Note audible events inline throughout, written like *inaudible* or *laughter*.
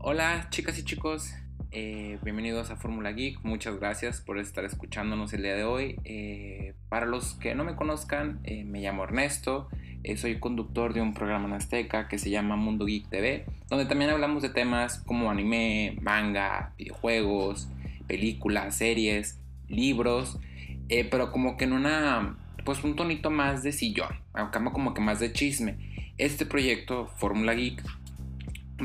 Hola chicas y chicos, eh, bienvenidos a Fórmula Geek, muchas gracias por estar escuchándonos el día de hoy. Eh, para los que no me conozcan, eh, me llamo Ernesto, soy conductor de un programa en Azteca que se llama Mundo Geek TV, donde también hablamos de temas como anime, manga, videojuegos, películas, series, libros, pero como que en una, pues un tonito más de sillón, como que más de chisme. Este proyecto, Fórmula Geek,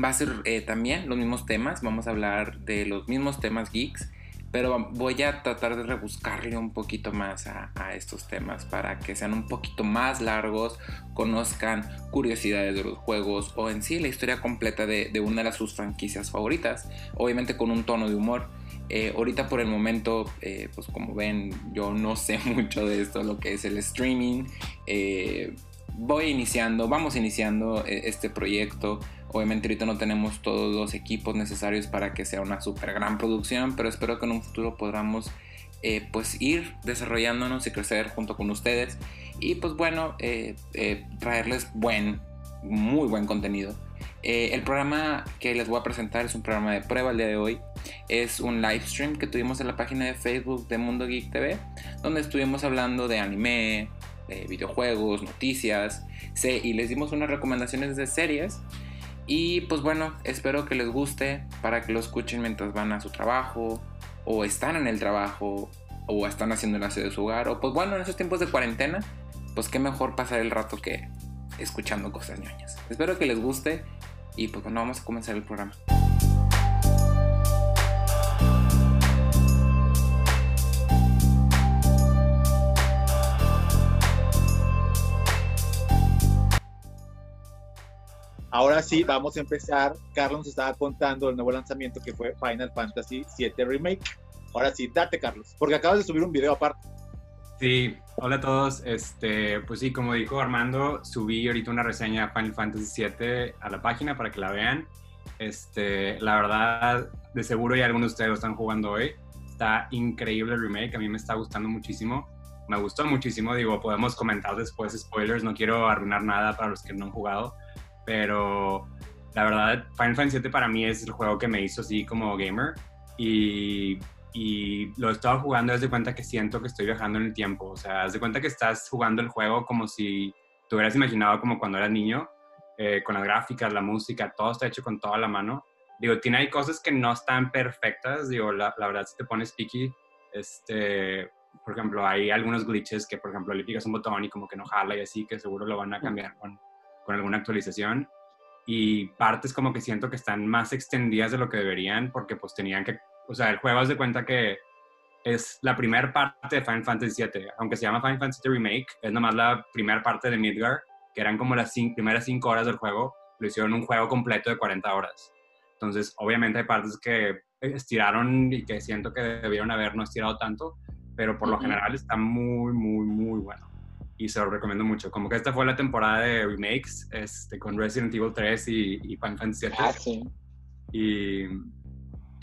va a ser eh, también los mismos temas, vamos a hablar de los mismos temas geeks, pero voy a tratar de rebuscarle un poquito más a, estos temas para que sean un poquito más largos, conozcan curiosidades de los juegos o en sí la historia completa de, una de sus franquicias favoritas, obviamente con un tono de humor. Eh, ahorita por el momento, eh, pues como ven, yo no sé *laughs* mucho de esto, lo que es el streaming. Voy iniciando, vamos iniciando este proyecto. Obviamente ahorita no tenemos todos los equipos necesarios para que sea una super gran producción, pero espero que en un futuro podamos eh, pues ir desarrollándonos y crecer junto con ustedes y pues bueno, eh, eh, traerles buen, muy buen contenido. El programa que les voy a presentar es un programa de prueba el día de hoy. Es un live stream que tuvimos en la página de Facebook de Mundo Geek TV, donde estuvimos hablando de anime, de videojuegos, noticias, y les dimos unas recomendaciones de series y pues bueno, espero que les guste para que lo escuchen mientras van a su trabajo o están en el trabajo o están haciendo el aseo de su hogar o pues bueno, en esos tiempos de cuarentena, pues qué mejor pasar el rato que escuchando cosas ñoñas. Espero que les guste y pues bueno, vamos a comenzar el programa. Ahora sí, vamos a empezar. Carlos nos estaba contando el nuevo lanzamiento que fue Final Fantasy VII Remake. Ahora sí, date, Carlos, porque acabas de subir un video aparte. Sí, hola a todos. Este, pues sí, como dijo Armando, subí ahorita una reseña de Final Fantasy VII a la página para que la vean. Este, la verdad, de seguro ya algunos de ustedes lo están jugando hoy. Está increíble el remake, a mí me está gustando muchísimo. Me gustó muchísimo, digo, podemos comentar después spoilers, no quiero arruinar nada para los que no han jugado pero la verdad Final Fantasy VII para mí es el juego que me hizo así como gamer y, y lo he estado jugando desde cuenta que siento que estoy viajando en el tiempo, o sea, desde cuenta que estás jugando el juego como si te hubieras imaginado como cuando eras niño, eh, con las gráficas, la música, todo está hecho con toda la mano. Digo, tiene hay cosas que no están perfectas, digo, la, la verdad si te pones picky, este, por ejemplo, hay algunos glitches que, por ejemplo, le picas un botón y como que no jala y así, que seguro lo van a cambiar con, con alguna actualización y partes como que siento que están más extendidas de lo que deberían porque pues tenían que, o sea, el juego es de cuenta que es la primera parte de Final Fantasy VII, aunque se llama Final Fantasy Remake, es nomás la primera parte de Midgar, que eran como las primeras cinco horas del juego, lo hicieron un juego completo de 40 horas. Entonces, obviamente hay partes que estiraron y que siento que debieron haber no estirado tanto, pero por lo general está muy, muy, muy bueno y se lo recomiendo mucho. Como que esta fue la temporada de remakes este, con Resident Evil 3 y, y Final Fantasy VII. Ah, sí. Y,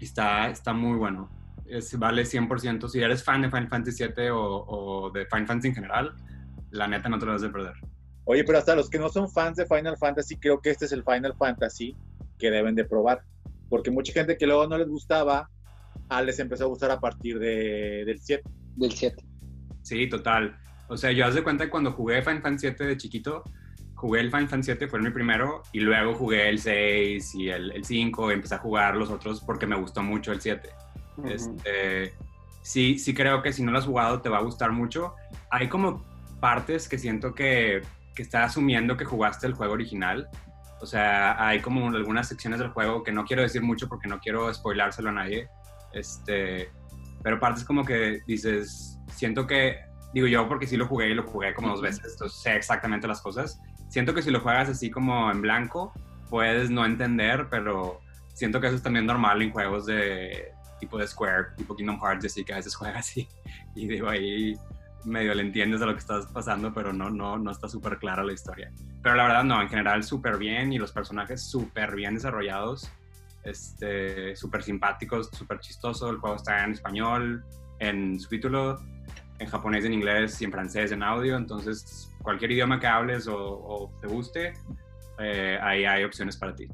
está, está muy bueno. Es, vale 100%. Si eres fan de Final Fantasy VII o, o, de Final Fantasy en general, la neta no te lo vas a perder. Oye, pero hasta los que no son fans de Final Fantasy, creo que este es el Final Fantasy que deben de probar. Porque mucha gente que luego no les gustaba, ah, les empezó a gustar a partir de, del 7. Del 7. Sí, total. O sea, yo haz de cuenta que cuando jugué Final Fantasy 7 de chiquito, jugué el Final Fantasy 7, fue mi primero, y luego jugué el 6 y el, el 5, y empecé a jugar los otros porque me gustó mucho el 7. este, sí, sí creo que si no lo has jugado te va a gustar mucho. Hay como partes que siento que, que está asumiendo que jugaste el juego original. O sea, hay como algunas secciones del juego que no quiero decir mucho porque no quiero spoilárselo a nadie. Este, pero partes como que dices, siento que digo yo porque sí lo jugué y lo jugué como dos veces, entonces sé exactamente las cosas. Siento que si lo juegas así como en blanco, puedes no entender, pero siento que eso es también normal en juegos de, tipo de Square, tipo Kingdom Hearts, así que a veces *laughs* juega así. Y digo, ahí medio le entiendes de lo que estás pasando, pero no, no, no está súper clara la historia. Pero la verdad no, en general súper bien y los personajes súper bien desarrollados, este, súper simpáticos, súper chistoso. El juego está en español, en subtítulo, en japonés, en inglés y en francés en audio. Entonces, cualquier idioma que hables o, te guste, eh, ahí hay opciones para ti.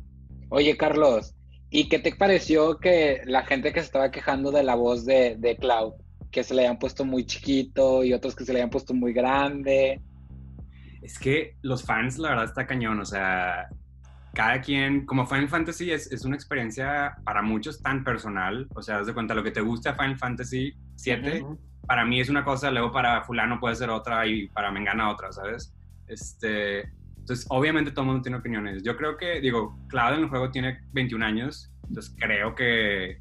Oye, Carlos, ¿y qué te pareció que la gente que se estaba quejando de la voz de, de Cloud? que se le hayan puesto muy chiquito y otros que se le hayan puesto muy grande. Es que los fans, la verdad, está cañón. O sea, cada quien, como Final Fantasy es, es una experiencia para muchos tan personal. O sea, haz de cuenta lo que te gusta Final Fantasy 7, para mí es una cosa, luego para Fulano puede ser otra y para Mengana otra, ¿sabes? Este, entonces, obviamente todo el mundo tiene opiniones. Yo creo que, digo, Cloud en el juego tiene 21 años, entonces creo que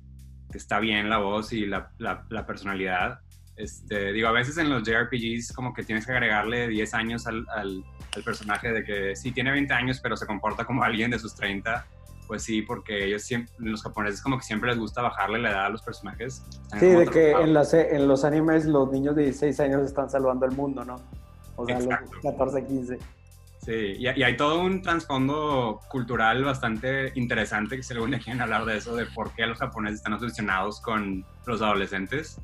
está bien la voz y la, personalidad. Este, digo, a veces en los JRPGs como que tienes que agregarle 10 años al, personaje de que sí tiene 20 años pero se comporta como alguien de sus 30. Pues sí, porque ellos siempre, los japoneses como que siempre les gusta bajarle la edad a los personajes. sí, de que en, las, en los animes los niños de 16 años están salvando el mundo, ¿no? O sea, los 14, 15. Sí, y, hay todo un trasfondo cultural bastante interesante que si algún *laughs* día quieren hablar de eso, de por qué los japoneses están obsesionados con los adolescentes.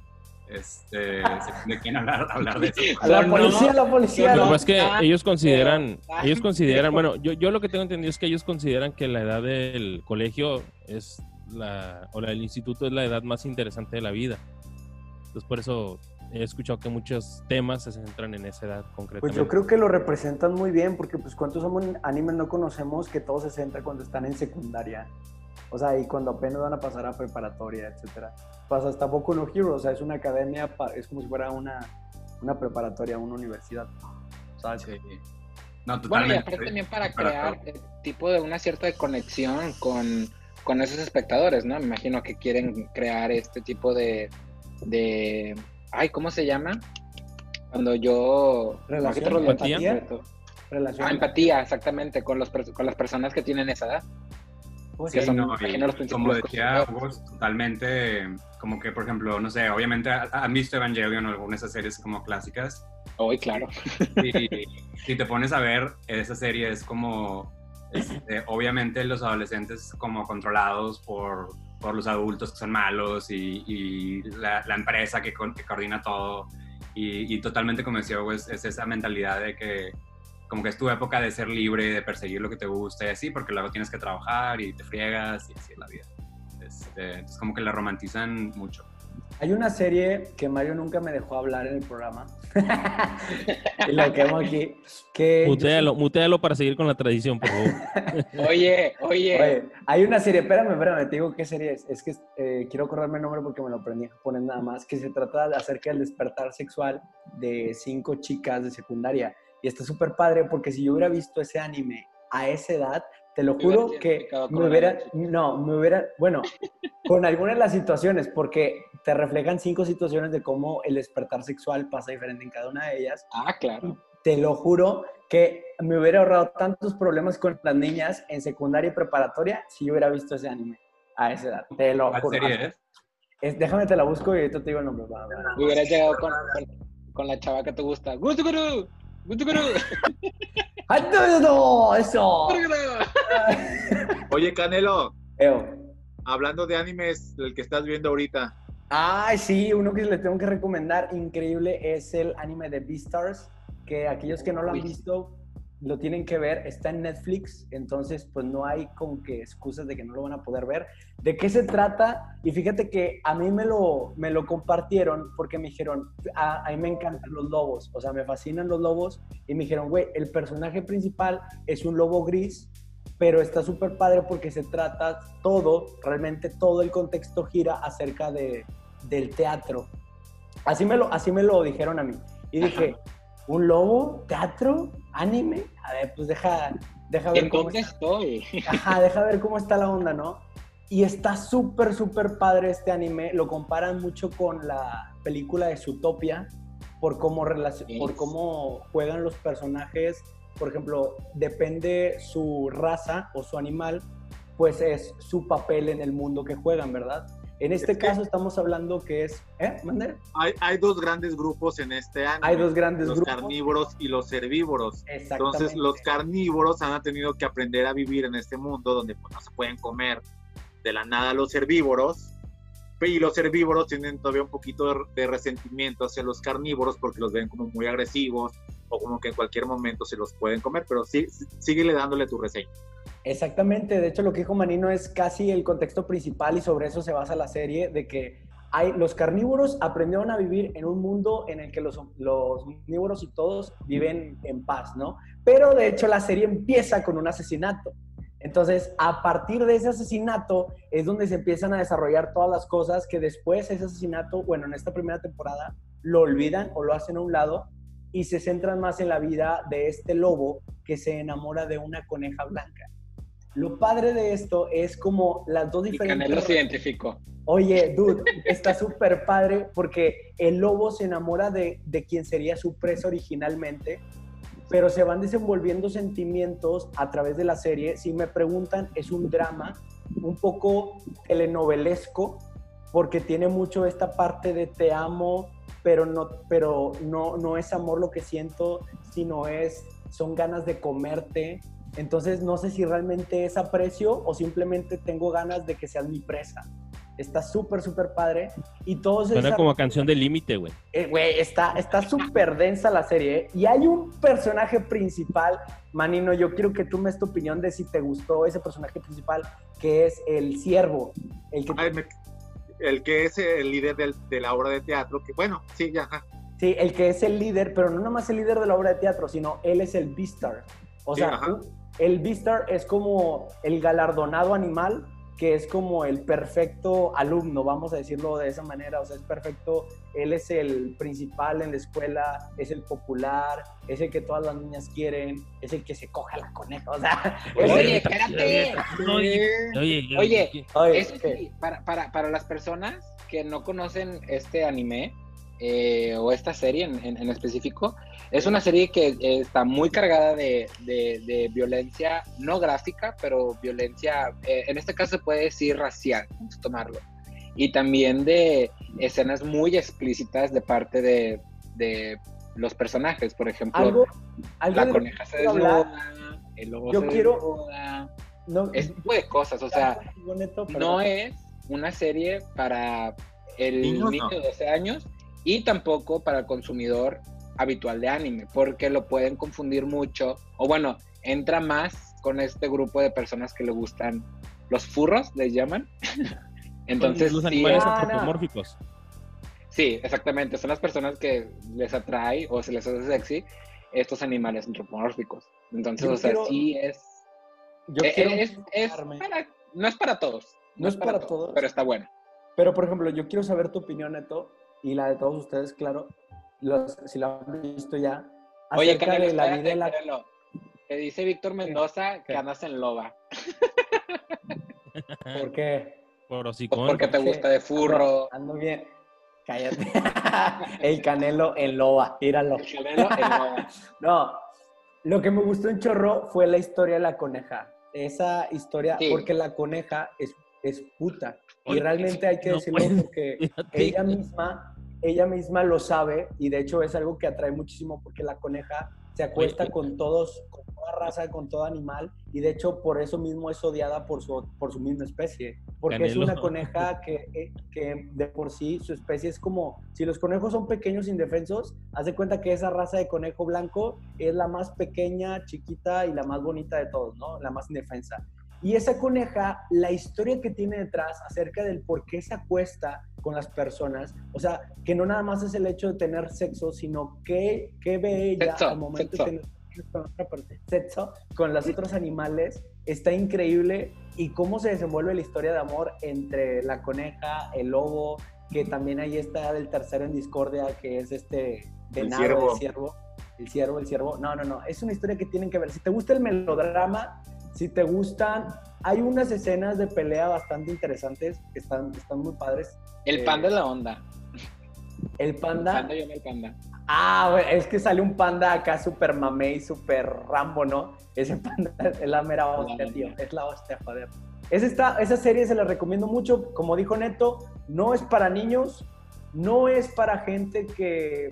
Este, ¿De quién hablar, hablar de eso? La policía, la policía. Lo que es que ah, ellos consideran, ellos consideran, bueno, yo, yo lo que tengo entendido es que ellos consideran que la edad del colegio es la, o la del instituto es la edad más interesante de la vida. Entonces por eso he escuchado que muchos temas se centran en esa edad concretamente. Pues yo creo que lo representan muy bien, porque pues cuántos somos animes no conocemos que todo se centra cuando están en secundaria. O sea, y cuando apenas van a pasar a preparatoria, etcétera. Pasa hasta Boku no Hero, o sea, es una academia, es como si fuera una, una preparatoria, una universidad. ¿sabes? Sí. No, totalmente. Bueno, y aparte también para crear el tipo de una cierta conexión con, con esos espectadores, ¿no? Me imagino que quieren crear este tipo de, de Ay, ¿cómo se llama? Cuando yo... ¿Relación? ¿Empatía? Ah, empatía, exactamente, con, los, con las personas que tienen esa edad. Pues sí, no, como decía vos, totalmente, como que, por ejemplo, no sé, obviamente han visto Evangelion o algunas de esas series como clásicas. Hoy, claro. Y si te pones a ver, esa serie es como, este, obviamente los adolescentes como controlados por por los adultos que son malos y, la, empresa que, coordina todo. Y, totalmente como decía, es, es, esa mentalidad de que como que es tu época de ser libre, de perseguir lo que te guste y así, porque luego tienes que trabajar y te friegas y así es la vida. Este, entonces como que la romantizan mucho. Hay una serie que Mario nunca me dejó hablar en el programa. *laughs* y lo quemo aquí. Que mutealo, para seguir con la tradición, por favor. *laughs* oye, oye, Hay una serie, espérame, espérame, te digo qué serie es. Es que eh, quiero acordarme el nombre porque me lo aprendí poner nada más. Que se trata de acerca del despertar sexual de cinco chicas de secundaria. Y está súper padre porque si yo hubiera visto ese anime a esa edad, te lo juro que me hubiera, no, me hubiera, bueno, *laughs* con algunas de las situaciones, porque te reflejan cinco situaciones de cómo el despertar sexual pasa diferente en cada una de ellas. Ah, claro. Te lo juro que me hubiera ahorrado tantos problemas con las niñas en secundaria y preparatoria si yo hubiera visto ese anime a esa edad. Te lo juro. serie es? Déjame te la busco y ahorita te digo el nombre. Hubieras llegado con, con, la chava que te gusta. ¡Gustuguru! ¡Eso! *laughs* Oye, Canelo. Hablando de animes, el que estás viendo ahorita. Ay, sí, uno que les tengo que recomendar, increíble, es el anime de Beastars, que aquellos que no lo han visto, lo tienen que ver, está en Netflix, entonces pues no hay como que excusas de que no lo van a poder ver. ¿De qué se trata? Y fíjate que a mí me lo, me lo compartieron porque me dijeron, a, mí me encantan los lobos, o sea, me fascinan los lobos, y me dijeron, güey, el personaje principal es un lobo gris, pero está súper padre porque se trata todo, realmente todo el contexto gira acerca de, del teatro. Así me, lo, así me lo dijeron a mí. Y dije, ¿un lobo? ¿Teatro? ¿Anime? A ver, pues deja, deja ver cómo estoy? Ajá, deja ver cómo está la onda, ¿no? Y está súper, súper padre este anime. Lo comparan mucho con la película de Zootopia por cómo, por cómo juegan los personajes. Por ejemplo, depende su raza o su animal, pues es su papel en el mundo que juegan, ¿verdad? En este caso estamos hablando que es... ¿Eh? Hay, hay, dos grandes grupos en este año. Hay dos grandes los grupos. Los carnívoros y los herbívoros. Entonces los carnívoros han tenido que aprender a vivir en este mundo donde pues, no se pueden comer de la nada los herbívoros. Y los herbívoros tienen todavía un poquito de resentimiento hacia los carnívoros porque los ven como muy agresivos o como que en cualquier momento se los pueden comer, pero sí, síguele dándole tu reseña. Exactamente, de hecho lo que dijo Manino es casi el contexto principal y sobre eso se basa la serie, de que hay, los carnívoros aprendieron a vivir en un mundo en el que los, los omnívoros y todos viven en paz, ¿no? Pero de hecho la serie empieza con un asesinato. Entonces, a partir de ese asesinato es donde se empiezan a desarrollar todas las cosas que después ese asesinato, bueno, en esta primera temporada, lo olvidan o lo hacen a un lado y se centran más en la vida de este lobo que se enamora de una coneja blanca. Lo padre de esto es como las dos diferentes... Y Canelo se identificó. Oye, dude, está súper padre porque el lobo se enamora de, de quien sería su presa originalmente, pero se van desenvolviendo sentimientos a través de la serie. Si me preguntan, es un drama un poco telenovelesco porque tiene mucho esta parte de te amo, pero no, pero no, no es amor lo que siento, sino es, son ganas de comerte. Entonces no sé si realmente es aprecio o simplemente tengo ganas de que seas mi presa. Está súper, súper padre. Y todo Suena como canción de límite, güey. Eh, güey, está súper densa la serie. ¿eh? Y hay un personaje principal, Manino, yo quiero que tú me des tu opinión de si te gustó ese personaje principal, que es el siervo. El que, el que es el líder de la obra de teatro, que bueno, sí, ya. Sí, el que es el líder, pero no nada más el líder de la obra de teatro, sino él es el Beastar. O sea, el Beastar es como el galardonado animal que es como el perfecto alumno, vamos a decirlo de esa manera, o sea, es perfecto, él es el principal en la escuela, es el popular, es el que todas las niñas quieren, es el que se coja la coneja, o sea... *laughs* Oye, espérate. Oye, oye, oye, eso sí, para, para, para las personas que no conocen este anime, eh, o esta serie en, en, específico, es una serie que está muy cargada de, de, violencia, no gráfica, pero violencia, eh, en este caso se puede decir racial, vamos a tomarlo. Y también de escenas muy explícitas de parte de, de los personajes, por ejemplo, la coneja se desnuda, el lobo Yo se quiero... desnuda, no, ese tipo de cosas, o sea, no es una serie para el niño de 12 años, y tampoco para el consumidor habitual de anime, porque lo pueden confundir mucho, o bueno, entra más con este grupo de personas que le gustan los furros, les llaman. *laughs* Entonces, los animales antropomórficos. Sí, exactamente, son las personas que les atrae o se les hace sexy estos animales antropomórficos. Entonces, o sea, sí es... Yo eh, es, no es para todos. No, es para, todos, Pero está bueno. Pero, por ejemplo, yo quiero saber tu opinión, Neto, y la de todos ustedes, claro, los, si la han visto ya. Oye, Canelo, de la vida la... Te dice Víctor Mendoza que andas en loba. ¿Por qué? Por pues porque te gusta de furro. Ando, bien. Cállate. *laughs* el canelo en loba, tíralo. El canelo en loba. *laughs* no, lo que me gustó en Chorro fue la historia de la coneja. Esa historia, porque la coneja es, es puta. Y realmente hay que decirlo porque *laughs* ella misma, ella misma lo sabe y de hecho es algo que atrae muchísimo porque la coneja se acuesta con todos, con toda raza, con todo animal y de hecho por eso mismo es odiada por su, por su misma especie. Porque es una coneja que, eh, que de por sí su especie es como, si los conejos son pequeños indefensos, haz de cuenta que esa raza de conejo blanco es la más pequeña, chiquita y la más bonita de todos, ¿no? La más indefensa. Y esa coneja, la historia que tiene detrás acerca del por qué se acuesta con las personas, o sea, que no nada más es el hecho de tener sexo, sino que, que ve ella al momento de tener sexo con los otros animales, está increíble y cómo se desenvuelve la historia de amor entre la coneja, el lobo, que también ahí está el tercero en discordia, que es este venado, el ciervo. El ciervo, el ciervo. No, no, no. Es una historia que tienen que ver. Si te gusta el melodrama, si te gustan, hay unas escenas de pelea bastante interesantes que están, están muy padres. El eh, panda es la onda. El panda. El panda yo el panda. Ah, es que sale un panda acá súper mamey, súper rambo, ¿no? Ese panda es la mera hostia, tío. Es la hostia, joder. Es esta, esa serie se la recomiendo mucho. Como dijo Neto, no es para niños, no es para gente que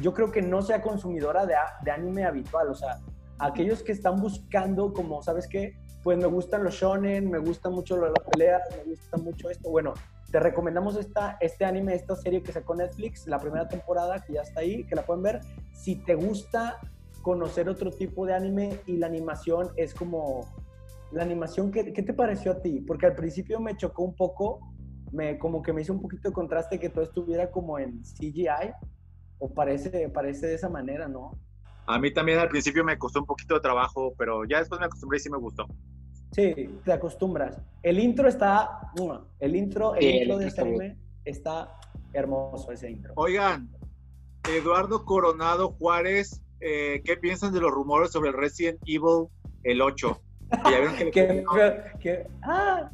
yo creo que no sea consumidora de, de anime habitual. O sea, aquellos que están buscando, como, ¿sabes qué? Pues me gustan los shonen, me gusta mucho las peleas, me gusta mucho esto. Bueno, te recomendamos esta, este anime, esta serie que sacó Netflix, la primera temporada, que ya está ahí, que la pueden ver. Si te gusta conocer otro tipo de anime y la animación es como la animación, ¿qué, ¿qué, te pareció a ti? Porque al principio me chocó un poco, me, como que me hizo un poquito de contraste que todo estuviera como en CGI, o parece, parece de esa manera, ¿no? A mí también al principio me costó un poquito de trabajo, pero ya después me acostumbré y sí me gustó. Sí, te acostumbras. El intro está, el intro, el intro de este anime está hermoso ese intro. Oigan, Eduardo Coronado Juárez, eh, ¿qué piensan de los rumores sobre el Resident Evil el 8? *laughs* Ah.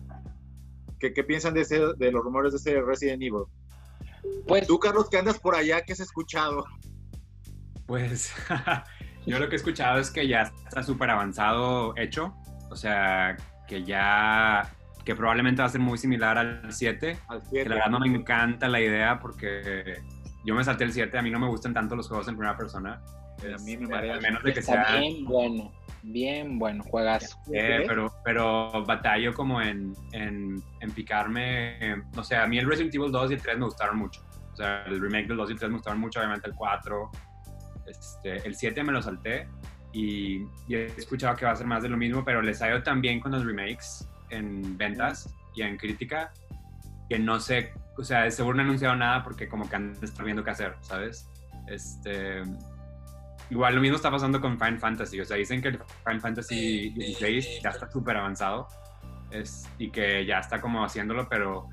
¿Qué, ¿Qué, piensan de, ese, de los rumores de ese Resident Evil? Pues, Tú, Carlos, que andas por allá, ¿qué has escuchado? Pues *laughs* yo lo que he escuchado es que ya está súper avanzado hecho. O sea, que ya que probablemente va a ser muy similar al 7. Al 7. Que la verdad no me encanta la idea porque yo me salté el 7, a mí no me gustan tanto los juegos en primera persona. a mí me parece. Al menos de que sea... bien bueno. Bien bueno, juegas. Eh, pero, pero batallo como en, en, en picarme. o sea, a mí el Resident Evil 2 y el 3 me gustaron mucho. O sea, el remake del 2 y el 3 me gustaron mucho, obviamente el 4. Este, el 7 me lo salté y, he escuchado que va a ser más de lo mismo, pero les ha ido tan con los remakes en ventas y en crítica que no sé, o sea, seguro no han anunciado nada porque como que han estado viendo qué hacer, ¿sabes? Este, Igual lo mismo está pasando con Final Fantasy. O sea, dicen que el Final Fantasy XVI ya está súper avanzado es, y que ya está como haciéndolo, pero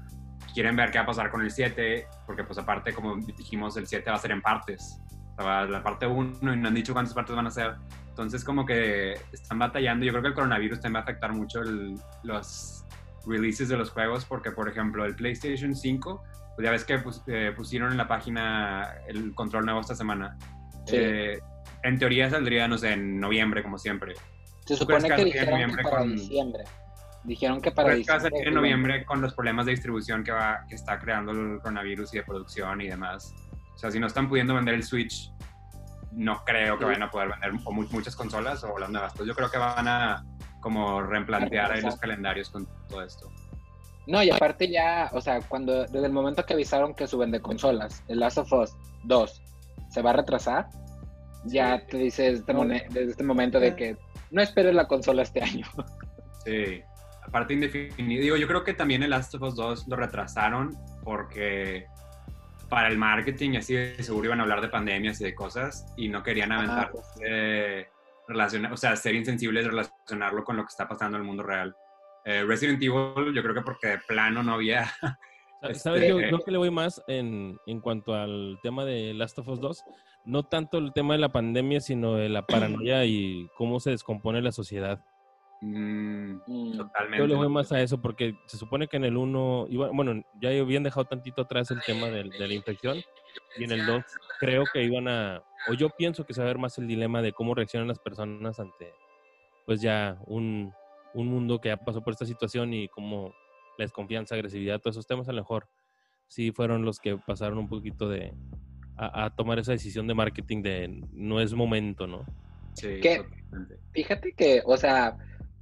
quieren ver qué va a pasar con el 7, porque pues aparte, como dijimos, el 7 va a ser en partes. Sea, la parte 1 y no han dicho cuántas partes van a ser. Entonces como que están batallando. Yo creo que el coronavirus también va a afectar mucho los releases de los juegos, porque por ejemplo el PlayStation 5, pues ya ves que eh, pusieron en la página el control nuevo esta semana. Sí. Eh, en teoría saldría, no sé, en noviembre, como siempre. Se supone que, dijeron que para diciembre. Dijeron que para diciembre. en noviembre con los problemas de distribución que, va, que está creando el coronavirus y de producción y demás. O sea, si no están pudiendo vender el Switch, no creo que vayan a poder vender muchas consolas o las nuevas. Pues yo creo que van a como replantear ahí los calendarios con todo esto. No, y aparte ya, o sea, cuando desde el momento que avisaron que suben de consolas, el Last of Us 2 se va a retrasar, ya te dice desde este, momento de que no esperes la consola este año. Sí, aparte indefinido. yo creo que también el Last of Us 2 lo retrasaron porque para el marketing y así seguro iban a hablar de pandemias y de cosas y no querían aventar, eh, o sea, ser insensibles relacionarlo con lo que está pasando en el mundo real. Eh, Resident Evil, yo creo que porque de plano no había... ¿Sabes? Yo creo que le voy más en, en cuanto al tema de Last of Us 2 no tanto el tema de la pandemia, sino de la paranoia y cómo se descompone la sociedad. Mm, mm. totalmente. Yo le voy más a eso porque se supone que en el 1, bueno, ya habían dejado tantito atrás el tema de, la infección y en el 2 creo que iban a, o yo pienso que se va a ver más el dilema de cómo reaccionan las personas ante, pues ya un, un mundo que ya pasó por esta situación y cómo la desconfianza, agresividad, todos esos temas a lo mejor sí fueron los que pasaron un poquito de, a, tomar esa decisión de marketing de no es momento, ¿no? Sí, fíjate que, o sea,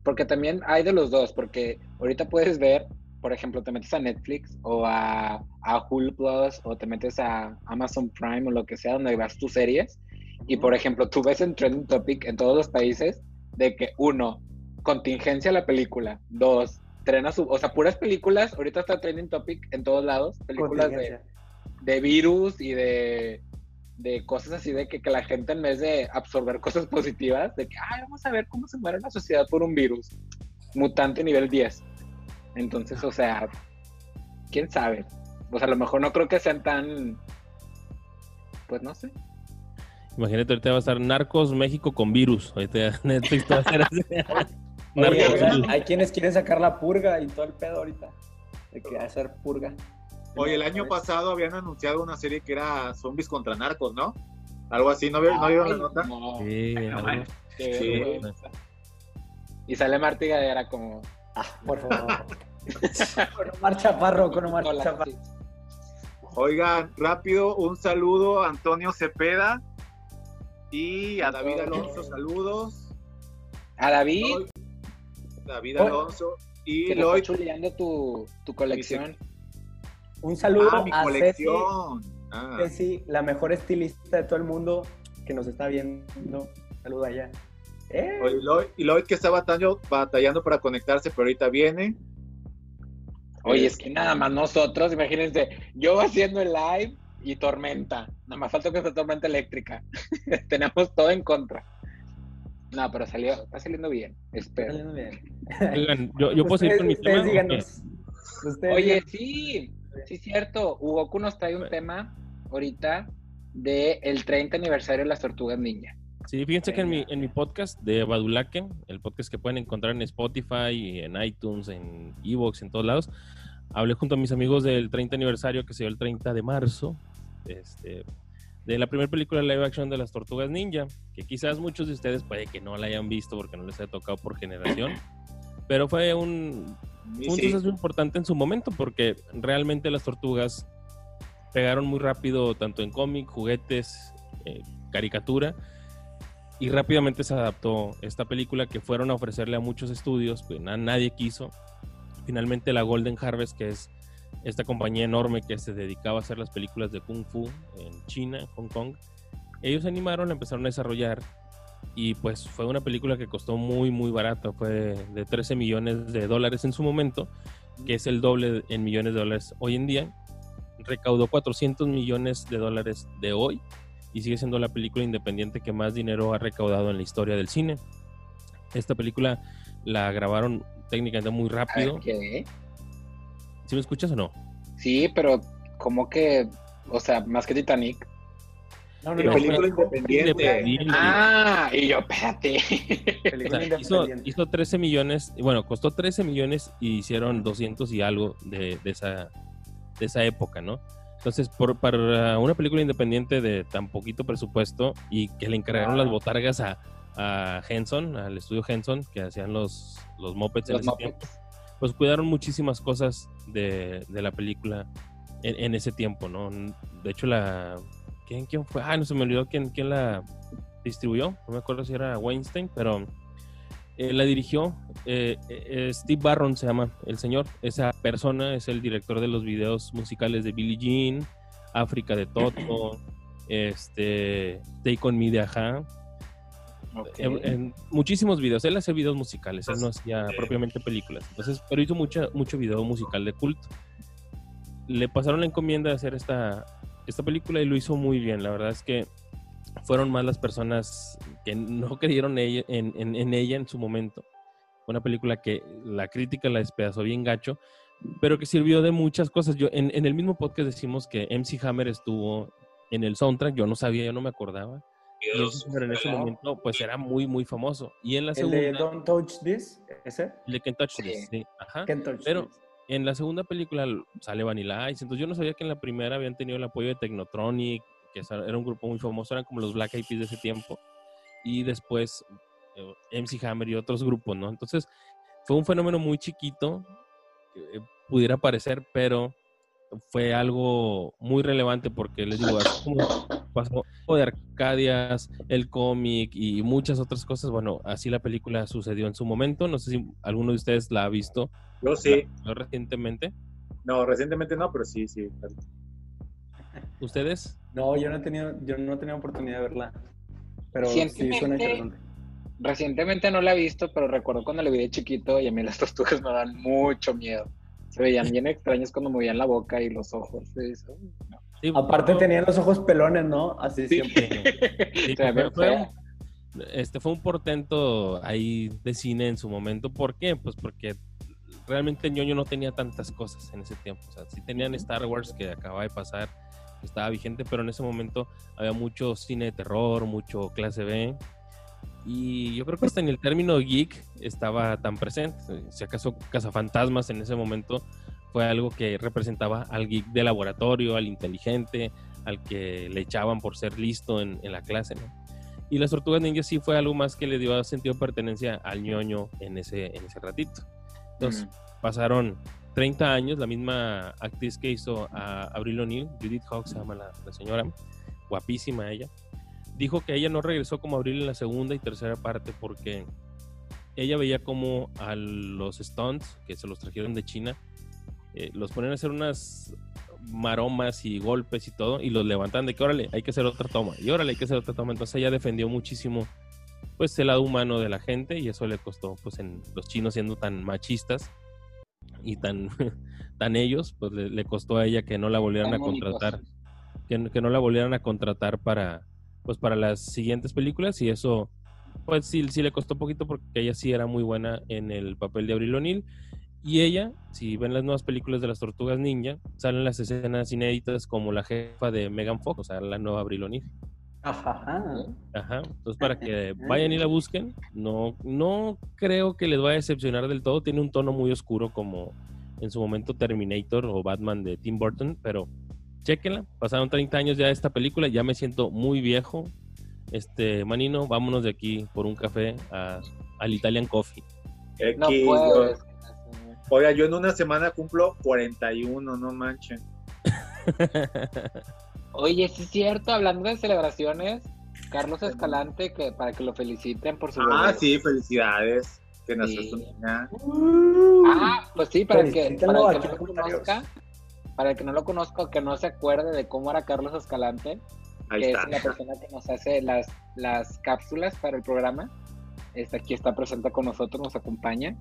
porque también hay de los dos, porque ahorita puedes ver, por ejemplo, te metes a Netflix o a, a Hulu Plus o te metes a Amazon Prime o lo que sea, donde vas tus series, y por ejemplo, tú ves en Trending Topic en todos los países de que uno, contingencia la película, dos, trena su, o sea, puras películas, ahorita está Trending Topic en todos lados, películas de de virus y de, cosas así de que, la gente en vez de absorber *laughs* cosas positivas, de que, ay, vamos a ver cómo se muere la sociedad por un virus mutante nivel 10. Entonces, o sea, quién sabe. O sea, a lo mejor no creo que sean tan, pues no sé. Imagínate, ahorita va a estar Narcos México con virus. Ahorita *laughs* Netflix va a hacer así. *laughs* hay quienes quieren sacar la purga y todo el pedo ahorita. De que va a ser purga. Oye, el año pasado habían anunciado una serie que era Zombies contra Narcos, ¿no? Algo así, ¿no, ¿no vieron la nota? Sí, sí. Y sale Martiga era como, Ah, por favor. *laughs* con Omar Chaparro, con Omar Chaparro. Oigan, rápido, un saludo a Antonio Cepeda y a David Alonso, saludos. A David. David Alonso y que Lloyd. tu, tu colección. Un saludo ah, mi a colección. Ceci, ah. la mejor estilista de todo el mundo que nos está viendo. Saluda allá. Eh. y Lloyd que está batallando, batallando para conectarse, pero ahorita viene. Oye, es que nada más nosotros, imagínense, yo haciendo el live y tormenta. Nada más falta que sea tormenta eléctrica. *laughs* Tenemos todo en contra. No, pero salió, está saliendo bien. Espero. Saliendo bien. yo, yo puedo seguir con mi tema. Oye, sí, sí, cierto. Hugo nos trae un tema ahorita del el 30 aniversario de las tortugas ninja. Sí, fíjense que en mi, en mi podcast de Badulaken, el podcast que pueden encontrar en Spotify, en iTunes, en Evox, en todos lados, hablé junto a mis amigos del 30 aniversario que se dio el 30 de marzo, este, de la primera película live action de las Tortugas Ninja, que quizás muchos de ustedes puede que no la hayan visto porque no les haya tocado por generación, pero fue un, un suceso importante en su momento porque realmente las tortugas pegaron muy rápido tanto en cómic, juguetes, eh, caricatura, y rápidamente se adaptó esta película que fueron a ofrecerle a muchos estudios, pues nadie quiso. Finalmente la Golden Harvest, que es esta compañía enorme que se dedicaba a hacer las películas de Kung Fu en China, Hong Kong, ellos se animaron, empezaron a desarrollar y pues fue una película que costó muy muy barata, fue de 13 millones de dólares en su momento, que es el doble en millones de dólares hoy en día. Recaudó 400 millones de dólares de hoy y sigue siendo la película independiente que más dinero ha recaudado en la historia del cine. Esta película la grabaron técnicamente muy rápido. ¿Qué? ¿Sí me escuchas o no? Sí, pero como que, o sea, más que Titanic. No, no, película independiente. Ah, y yo, espérate. hizo, hizo, 13 millones, bueno, costó 13 millones y hicieron 200 y algo de, de, esa, de esa época, ¿no? Entonces, por, para una película independiente de tan poquito presupuesto y que le encargaron las botargas a, a Henson, al estudio Henson, que hacían los, los mopeds en ese tiempo, pues cuidaron muchísimas cosas de, de la película en, ese tiempo, ¿no? De hecho, la... ¿Quién, quién fue? Ah, no se me olvidó quién, quién la distribuyó. No me acuerdo si era Weinstein, pero eh, la dirigió eh, eh, Steve Barron, se llama el señor. Esa persona es el director de los videos musicales de Billie Jean, África de Toto, *coughs* este, Take On Me de Aja. En, muchísimos videos. Él hace videos musicales, él no hacía propiamente películas. Entonces, pero hizo mucha, mucho video musical de culto. Le pasaron la encomienda de hacer esta, esta película y lo hizo muy bien. La verdad es que fueron más las personas que no *laughs* creyeron en, en, ella en su momento. Una película que la crítica la despedazó bien gacho, pero que sirvió de muchas cosas. Yo en, el mismo podcast decimos que MC Hammer estuvo en el soundtrack, yo no sabía, yo no me acordaba. y en ese momento pues era muy muy famoso. Y en la segunda de Don't Touch This, ese? de Can't Touch This, sí. Ajá. pero en la segunda película sale Vanilla Ice, entonces yo no sabía que en la primera habían tenido el apoyo de Technotronic, que era un grupo muy famoso, eran como los Black Eyed Peas de ese tiempo, y después eh, MC Hammer y otros grupos, ¿no? Entonces, fue un fenómeno muy chiquito, que eh, pudiera parecer, pero fue algo muy relevante porque les digo, así como pasó de Arcadias, el cómic y muchas otras cosas, bueno, así la película sucedió en su momento, no sé si alguno de ustedes la ha visto. Yo sí. recientemente? No, recientemente no, pero sí, sí. ¿Ustedes? No, yo no he tenido, yo no he tenido oportunidad de verla. Pero sí suena interesante. Recientemente no la he visto, pero recuerdo cuando la vi de chiquito y a mí las tortugas me dan mucho miedo. Se veían bien extrañas cuando movían la boca y los ojos. Aparte tenían los ojos pelones, ¿no? Así siempre. *laughs* fue, este fue un portento ahí de cine en su momento. ¿Por qué? Pues porque realmente ñoño no tenía tantas cosas en ese tiempo. O sea, sí tenían Star Wars que acaba de pasar estaba vigente, pero en ese momento había mucho cine de terror, mucho clase B. Y yo creo que hasta en el término geek estaba tan presente. Si acaso Cazafantasmas en ese momento fue algo que representaba al geek de laboratorio, al inteligente, al que le echaban por ser listo en, la clase, Y las tortugas ninjas sí fue algo más que le dio sentido de pertenencia al ñoño en ese, en ese ratito. Entonces, pasaron 30 años, la misma actriz que hizo a Abril O'Neill, Judith Hawks se llama la, la, señora, guapísima ella, dijo que ella no regresó como Abril en la segunda y tercera parte porque ella veía como a los stunts que se los trajeron de China, eh, los ponían a hacer unas maromas y golpes y todo, y los levantan de que órale, hay que hacer otra toma, y órale, hay que hacer otra toma. Entonces ella defendió muchísimo pues el lado humano de la gente y eso le costó pues en los chinos siendo tan machistas y tan, *laughs* tan ellos, pues le, costó a ella que no la volvieran a contratar, que, que, no la volvieran a contratar para pues para las siguientes películas y eso pues sí, sí le costó poquito porque ella sí era muy buena en el papel de Abril O'Neill y ella, si ven las nuevas películas de las Tortugas Ninja, salen las escenas inéditas como la jefa de Megan Fox, o sea, la nueva Abril. Ajá. Ajá. Entonces, para que *laughs* vayan y la busquen, no, no creo que les vaya a decepcionar del todo. Tiene un tono muy oscuro como en su momento Terminator o Batman de Tim Burton, pero chequenla. Pasaron 30 años ya de esta película, ya me siento muy viejo. Este, Manino, vámonos de aquí por un café al Italian Coffee. No puedes. Oiga, yo en una semana cumplo 41, no manchen. *laughs* Oye, sí es cierto, hablando de celebraciones, Carlos Escalante, que para que lo feliciten por su Ah, sí, felicidades. Que nació su niña. ah, pues sí, para que, para el que no lo conozca, para el que no lo conozca, que no se acuerde de cómo era Carlos Escalante, que es la persona que nos hace las, las cápsulas para el programa. Este, aquí está presente con nosotros, nos acompaña.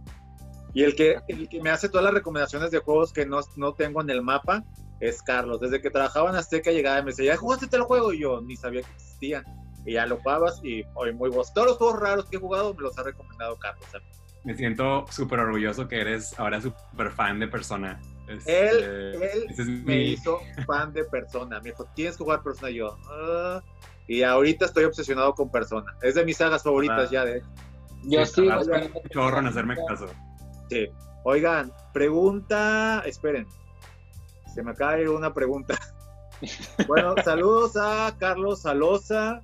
Y el que, el que me hace todas las recomendaciones de juegos que no, no tengo en el mapa es Carlos. Desde que trabajaba en Azteca llegaba y me decía, ¿ya jugaste el juego? Y yo ni sabía que existían. Y ya lo jugabas y hoy muy vos. Todos los juegos raros que he jugado me los ha recomendado Carlos. Me siento súper orgulloso que eres ahora súper fan de Persona. él, él me hizo fan de Persona. Me dijo, tienes que jugar Persona. Y yo, ah". y ahorita estoy obsesionado con Persona. Es de mis sagas favoritas ah. ya de Yo sí. chorro en hacerme caso. Sí. Oigan, pregunta, esperen, se me cae una pregunta. *laughs* bueno, saludos a Carlos Salosa,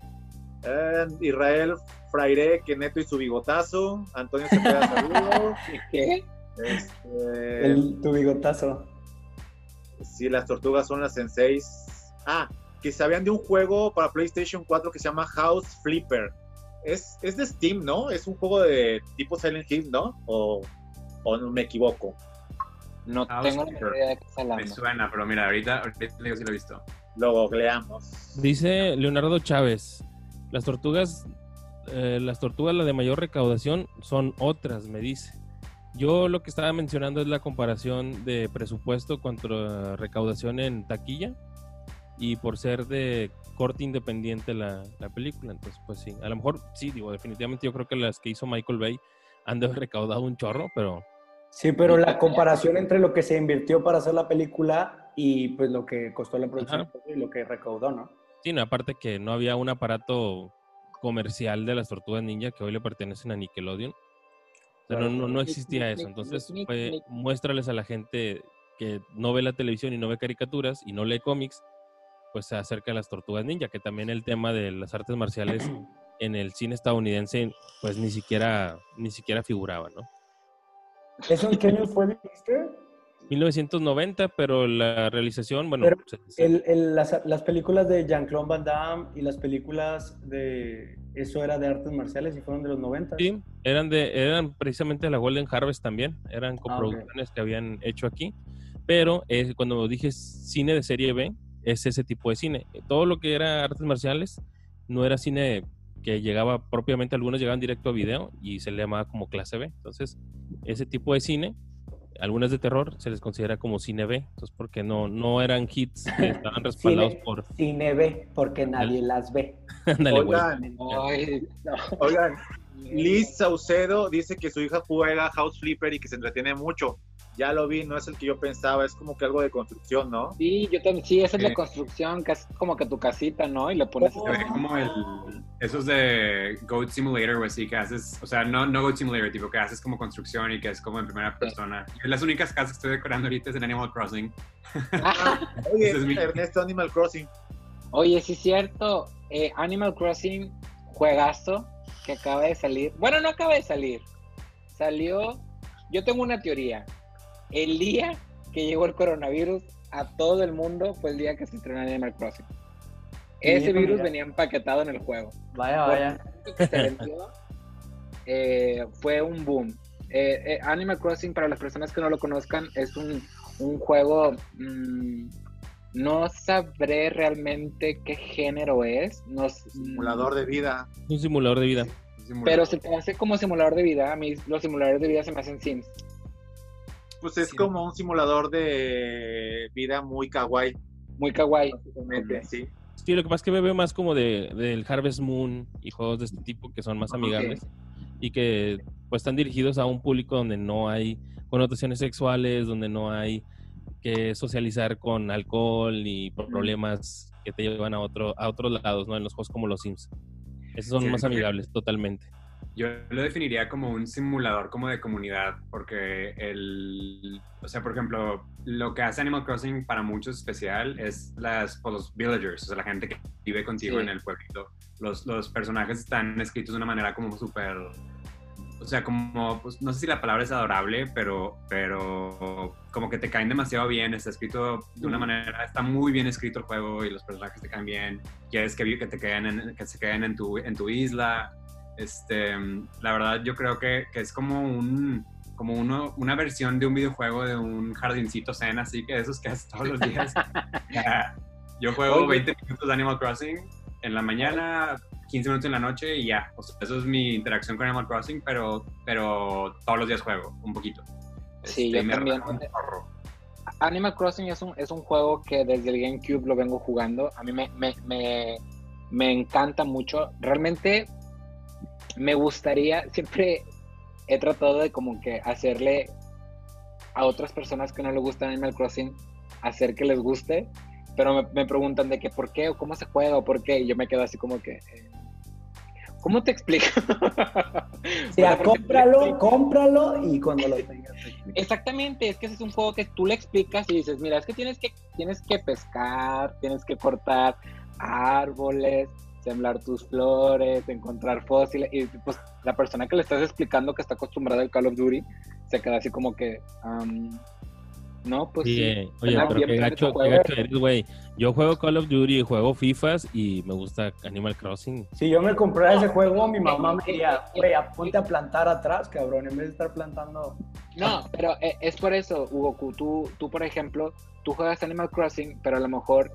eh, Israel Fraire, que neto y su bigotazo, Antonio Cepeda, *laughs* saludos. ¿Qué? Este, El, tu bigotazo. Sí, las tortugas son las senseis. Ah, que sabían de un juego para PlayStation 4 que se llama House Flipper. Es, es de Steam, ¿no? Es un juego de tipo Silent Hill, ¿no? O ¿O no me equivoco? No tengo ni idea de qué está Me suena, pero mira, ahorita, ahorita digo si lo he visto. Lo googleamos. Dice Leonardo Chávez, las tortugas, eh, las tortugas, la de mayor recaudación, son otras, me dice. Yo lo que estaba mencionando es la comparación de presupuesto contra recaudación en taquilla y por ser de corte independiente la, la, película. Entonces, pues sí, a lo mejor sí, digo, definitivamente yo creo que las que hizo Michael Bay han de haber recaudado un chorro, pero Sí, pero la comparación entre lo que se invirtió para hacer la película y pues lo que costó la producción y lo que recaudó, ¿no? Sí, no, aparte que no había un aparato comercial de las tortugas ninja que hoy le pertenecen a Nickelodeon. O sea, no, no, existía eso. Entonces, fue, muéstrales a la gente que no ve la televisión y no ve caricaturas y no lee cómics, pues se acerca a las tortugas ninja, que también el tema de las artes marciales *clears throat* en el cine estadounidense, pues ni siquiera, ni siquiera figuraba, ¿no? ¿Eso en qué año fue, dijiste? 1990, pero la realización, bueno... Pues, las, películas de Jean-Claude Van Damme y las películas de... Eso era de artes marciales y fueron de los 90. Sí, eran, de, eran precisamente de la Golden Harvest también, eran ah, coproducciones que habían hecho aquí, pero eh, cuando dije cine de serie B, es ese tipo de cine. Todo lo que era artes marciales no era cine que llegaba propiamente, algunos llegaban directo a video y se le llamaba como clase B. Entonces, ese tipo de cine, algunas de terror, se les considera como cine B. Entonces, porque no, no eran hits que estaban *laughs* respaldados por... Cine B, porque nadie las ve. *laughs* oigan, oigan, *laughs* Liz Saucedo dice que su hija juega House Flipper y que se entretiene mucho ya lo vi, no es el que yo pensaba, es como que algo de construcción, ¿no? Sí, yo también, sí, esa es la construcción, que es como que tu casita, ¿no? Y le pones... Oh. como el, esos de Goat Simulator o así, que haces, o sea, no, no Goat Simulator, tipo que haces como construcción y que es como en primera persona. Las únicas casas que estoy decorando ahorita es en Animal Crossing. Ah, *laughs* oye, Ernesto, Animal Crossing. Oye, sí es cierto, eh, Animal Crossing, juegazo, que acaba de salir. Bueno, no acaba de salir. Salió yo tengo una teoría. El día que llegó el coronavirus a todo el mundo fue el día que se estrenó Animal Crossing. Ese virus venía empaquetado en el juego. Vaya, vaya. *laughs* Eh, fue un boom. Eh, eh, Animal Crossing, para las personas que no lo conozcan, es un, juego. Mm, no sabré realmente qué género es. No, simulador de vida. Un simulador de vida. Pero se te hace como simulador de vida. A mí los simuladores de vida se me hacen Sims. Pues es como un simulador de vida muy kawaii. Muy kawaii. Sí. Sí, lo que pasa es que me veo más como de, del Harvest Moon y juegos de este tipo que son más amigables y que pues están dirigidos a un público donde no hay connotaciones sexuales, donde no hay que socializar con alcohol ni problemas que te llevan a otro a otros lados, ¿no? En los juegos como los Sims. Esos son más amigables, totalmente. Yo lo definiría como un simulador como de comunidad, porque el, o sea, por ejemplo, lo que hace Animal Crossing para muchos especial es las, pues, los villagers, o sea, la gente que vive contigo en el pueblito. Los, los personajes están escritos de una manera como súper o sea, como, pues, no sé si la palabra es adorable, pero, pero como que te caen demasiado bien, está escrito de una manera, está muy bien escrito el juego y los personajes te caen bien, quieres que, que, te queden en, que se queden en tu, en tu isla, este, la verdad yo creo que, que es como un, como uno, una versión de un videojuego de un jardincito zen, así que esos que haces todos los días. *laughs* yo juego 20 minutos de Animal Crossing en la mañana, 15 minutos en la noche y ya. O sea, eso es mi interacción con Animal Crossing, pero, pero todos los días juego un poquito. Sí, este, yo también. Animal Crossing es un, es un juego que desde el GameCube lo vengo jugando. A mí me, me, me, me encanta mucho. Realmente me gustaría, siempre he tratado de como que hacerle a otras personas que no les gusta Animal Crossing, hacer que les guste, pero me, preguntan de que por qué o cómo se juega o por qué, y yo me quedo así como que, eh, ¿Cómo te explico? *laughs* sea, cómpralo, cómpralo y cuando lo tengas. Exactamente, es que ese es un juego que tú le explicas y dices, mira, es que tienes que, tienes que pescar, tienes que cortar árboles, sembrar tus flores, encontrar fósiles, y pues la persona que le estás explicando que está acostumbrada al Call of Duty se queda así como que, no, pues sí. Oye, pero qué gacho, qué gacho eres, güey. Yo juego Call of Duty, juego FIFAs y me gusta Animal Crossing. Si yo me compré ese juego, mi mamá me diría, güey, apunte a plantar atrás, cabrón, en vez de estar plantando. No, pero eh, es por eso, Hugo, tú, tú, por ejemplo, tú juegas Animal Crossing, pero a lo mejor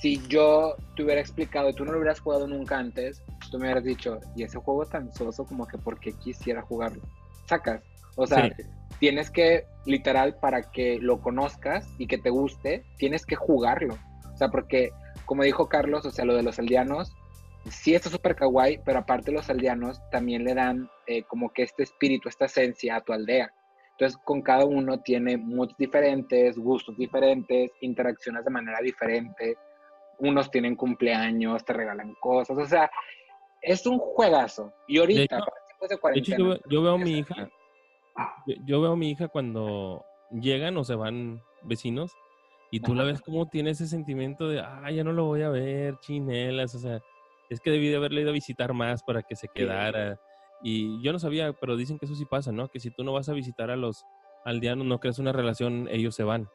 si yo te hubiera explicado y tú no lo hubieras jugado nunca antes, tú me hubieras dicho, y ese juego es tan soso como que porque quisiera jugarlo. Sacas. O sea, tienes que, literal, para que lo conozcas y que te guste, tienes que jugarlo. O sea, porque, como dijo Carlos, o sea, lo de los aldeanos, sí está súper kawaii, pero aparte los aldeanos también le dan eh, como que este espíritu, esta esencia a tu aldea. Entonces, con cada uno tiene moods diferentes, gustos diferentes, interacciones de manera diferente. Unos tienen cumpleaños, te regalan cosas. O sea, es un juegazo. Y ahorita, de hecho, yo, veo a mi hija yo, veo a mi hija cuando llegan o se van vecinos y tú la ves como tiene ese sentimiento de, ah, ya no lo voy a ver, chinelas, o sea, es que debí de haberle ido a visitar más para que se quedara. Y yo no sabía, pero dicen que eso sí pasa, ¿no? Que si tú no vas a visitar a los aldeanos, no creas una relación, ellos se van.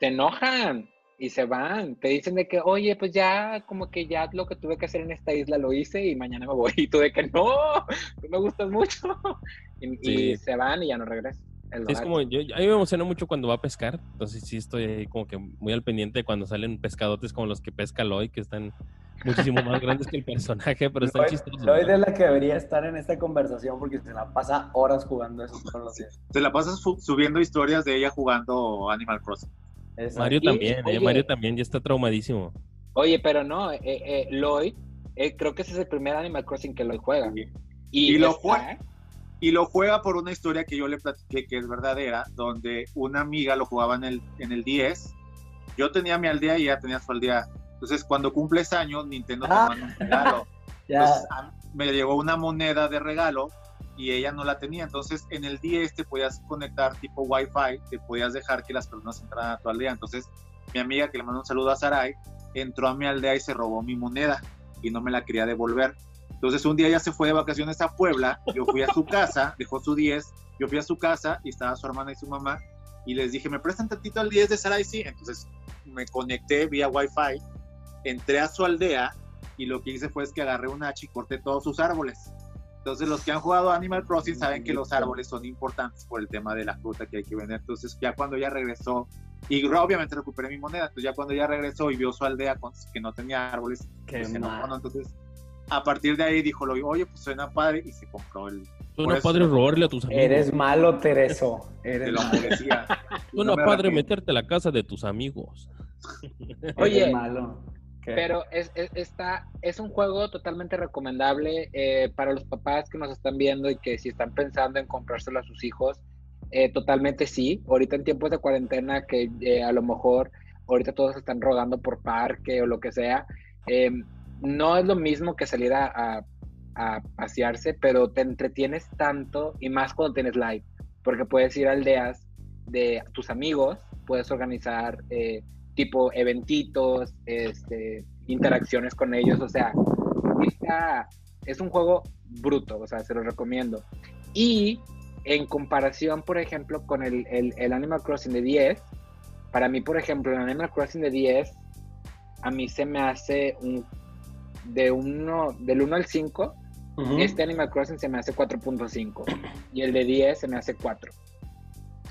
Te enojan y se van. Te dicen de que, oye, pues ya, como que ya lo que tuve que hacer en esta isla lo hice y mañana me voy. *laughs* Y tú de que no, tú me gustas mucho. *laughs* Y, se van y ya no regresan. es como, yo, a mí me emociona mucho cuando va a pescar. Entonces sí estoy ahí como que muy al pendiente cuando salen pescadotes como los que pesca Loy, que están muchísimo más grandes que el personaje, pero están chistosos. Loy es la que debería estar en esta conversación porque se la pasa horas jugando eso todos los días. Se la pasa subiendo historias de ella jugando Animal Crossing. Mario también, eh, Mario también ya está traumadísimo. Oye, pero no, eh, eh, Lloyd, eh, creo que ese es el primer Animal Crossing que Lloyd juega. Y, lo juega. Y lo juega por una historia que yo le platiqué que es verdadera, donde una amiga lo jugaba en el, en el 10. Yo tenía mi aldea y ella tenía su aldea. Entonces, cuando cumples años, Nintendo te ah. manda un regalo. *laughs* me llegó una moneda de regalo y ella no la tenía. Entonces, en el 10 te podías conectar tipo Wi-Fi, te podías dejar que las personas entraran a tu aldea. Entonces, mi amiga, que le mandó un saludo a Sarai, entró a mi aldea y se robó mi moneda y no me la quería devolver. Entonces, un día ella se fue de vacaciones a Puebla, yo fui a su casa, *laughs* dejó su 10 Yo fui a su casa y estaba su hermana y su mamá y les dije, ¿me prestan tantito al 10 de Sarai? Sí. Entonces me conecté vía Wi-Fi, entré a su aldea y lo que hice fue es que agarré un hacha y corté todos sus árboles. Entonces los que han jugado Animal Crossing saben que los árboles son importantes por el tema de la fruta que hay que vender. Entonces ya cuando ella regresó, y obviamente recuperé mi moneda, entonces ya cuando ella regresó y vio su aldea con, que no tenía árboles, Qué pues, entonces a partir de ahí dijo, oye, pues suena padre y se compró el... Suena padre robarle a tus amigos. Eres malo, Tereso. *laughs* Eres lo Suena padre meterte a la casa de tus amigos. Oye, malo. Pero es, está, es un juego totalmente recomendable eh, para los papás que nos están viendo y que si están pensando en comprárselo a sus hijos, eh, totalmente sí. Ahorita en tiempos de cuarentena que eh, a lo mejor ahorita todos están rogando por parque o lo que sea, no es lo mismo que salir a, a, pasearse, pero te entretienes tanto y más cuando tienes live, porque puedes ir a aldeas de tus amigos, puedes organizar tipo eventitos, este, interacciones con ellos, o sea, es un juego bruto, o sea, se lo recomiendo. Y en comparación, por ejemplo, con el, el, Animal Crossing de 10, para mí, por ejemplo, el Animal Crossing de 10, a mí se me hace un, de uno, del 1 al 5, este Animal Crossing se me hace 4.5 y el de 10 se me hace 4.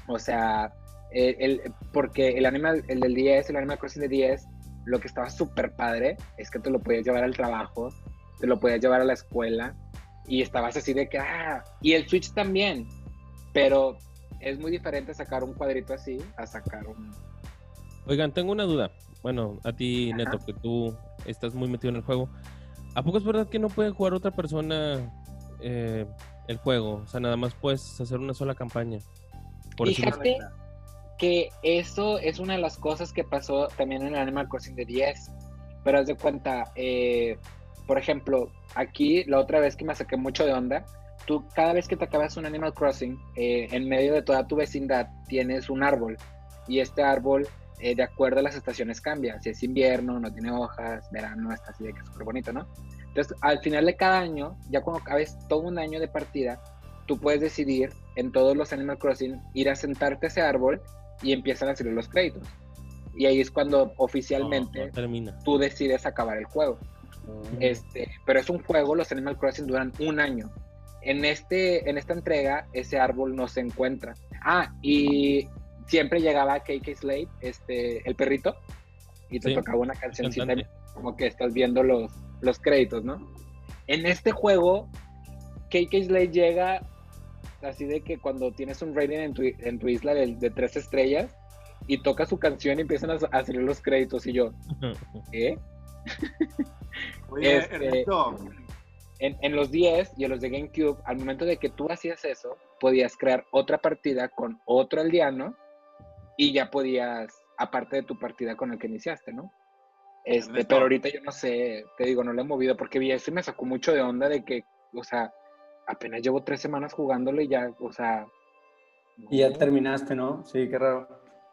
O sea, el, porque el animal, el del 10, el Animal Crossing de 10, lo que estaba súper padre es que te lo podías llevar al trabajo, te lo podías llevar a la escuela y estabas así de que, ah, y el Switch también, pero es muy diferente sacar un cuadrito así a sacar un... Oigan, tengo una duda. Bueno, a ti, Neto, que tú estás muy metido en el juego. ¿A poco es verdad que no puede jugar otra persona eh, el juego? O sea, nada más puedes hacer una sola campaña. Por Fíjate, que eso es una de las cosas que pasó también en Animal Crossing de 10. Pero haz de cuenta, eh, por ejemplo, aquí la otra vez que me saqué mucho de onda, tú cada vez que te acabas un Animal Crossing, eh, en medio de toda tu vecindad tienes un árbol. Y este árbol, eh, de acuerdo a las estaciones, cambia. Si es invierno, no tiene hojas, verano, está así de que es súper bonito, ¿no? Entonces, al final de cada año, ya cuando acabes todo un año de partida, tú puedes decidir en todos los Animal Crossing ir a sentarte a ese árbol y empiezan a salir los créditos. Y ahí es cuando oficialmente tú decides acabar el juego. Mm. Este, pero es un juego, los Animal Crossing duran un año. En, este, en esta entrega, ese árbol no se encuentra. Ah, y siempre llegaba KK Slade, este, el perrito, y te tocaba una canción como que estás viendo los, los créditos, ¿no? En este juego, KK Slade llega así de que cuando tienes un rating en tu, en tu isla de, tres estrellas y toca su canción y empiezan a, salir los créditos y yo, *laughs* ¿eh? *laughs* Oye, este, en, en, los 10 y en los de GameCube, al momento de que tú hacías eso, podías crear otra partida con otro aldeano y ya podías, aparte de tu partida con el que iniciaste, ¿no? Este, pero ahorita yo no sé, te digo, no lo he movido porque vi eso y me sacó mucho de onda de que, o sea, apenas llevo tres semanas jugándole y ya, o sea... Y ya terminaste, ¿no? Sí, qué raro.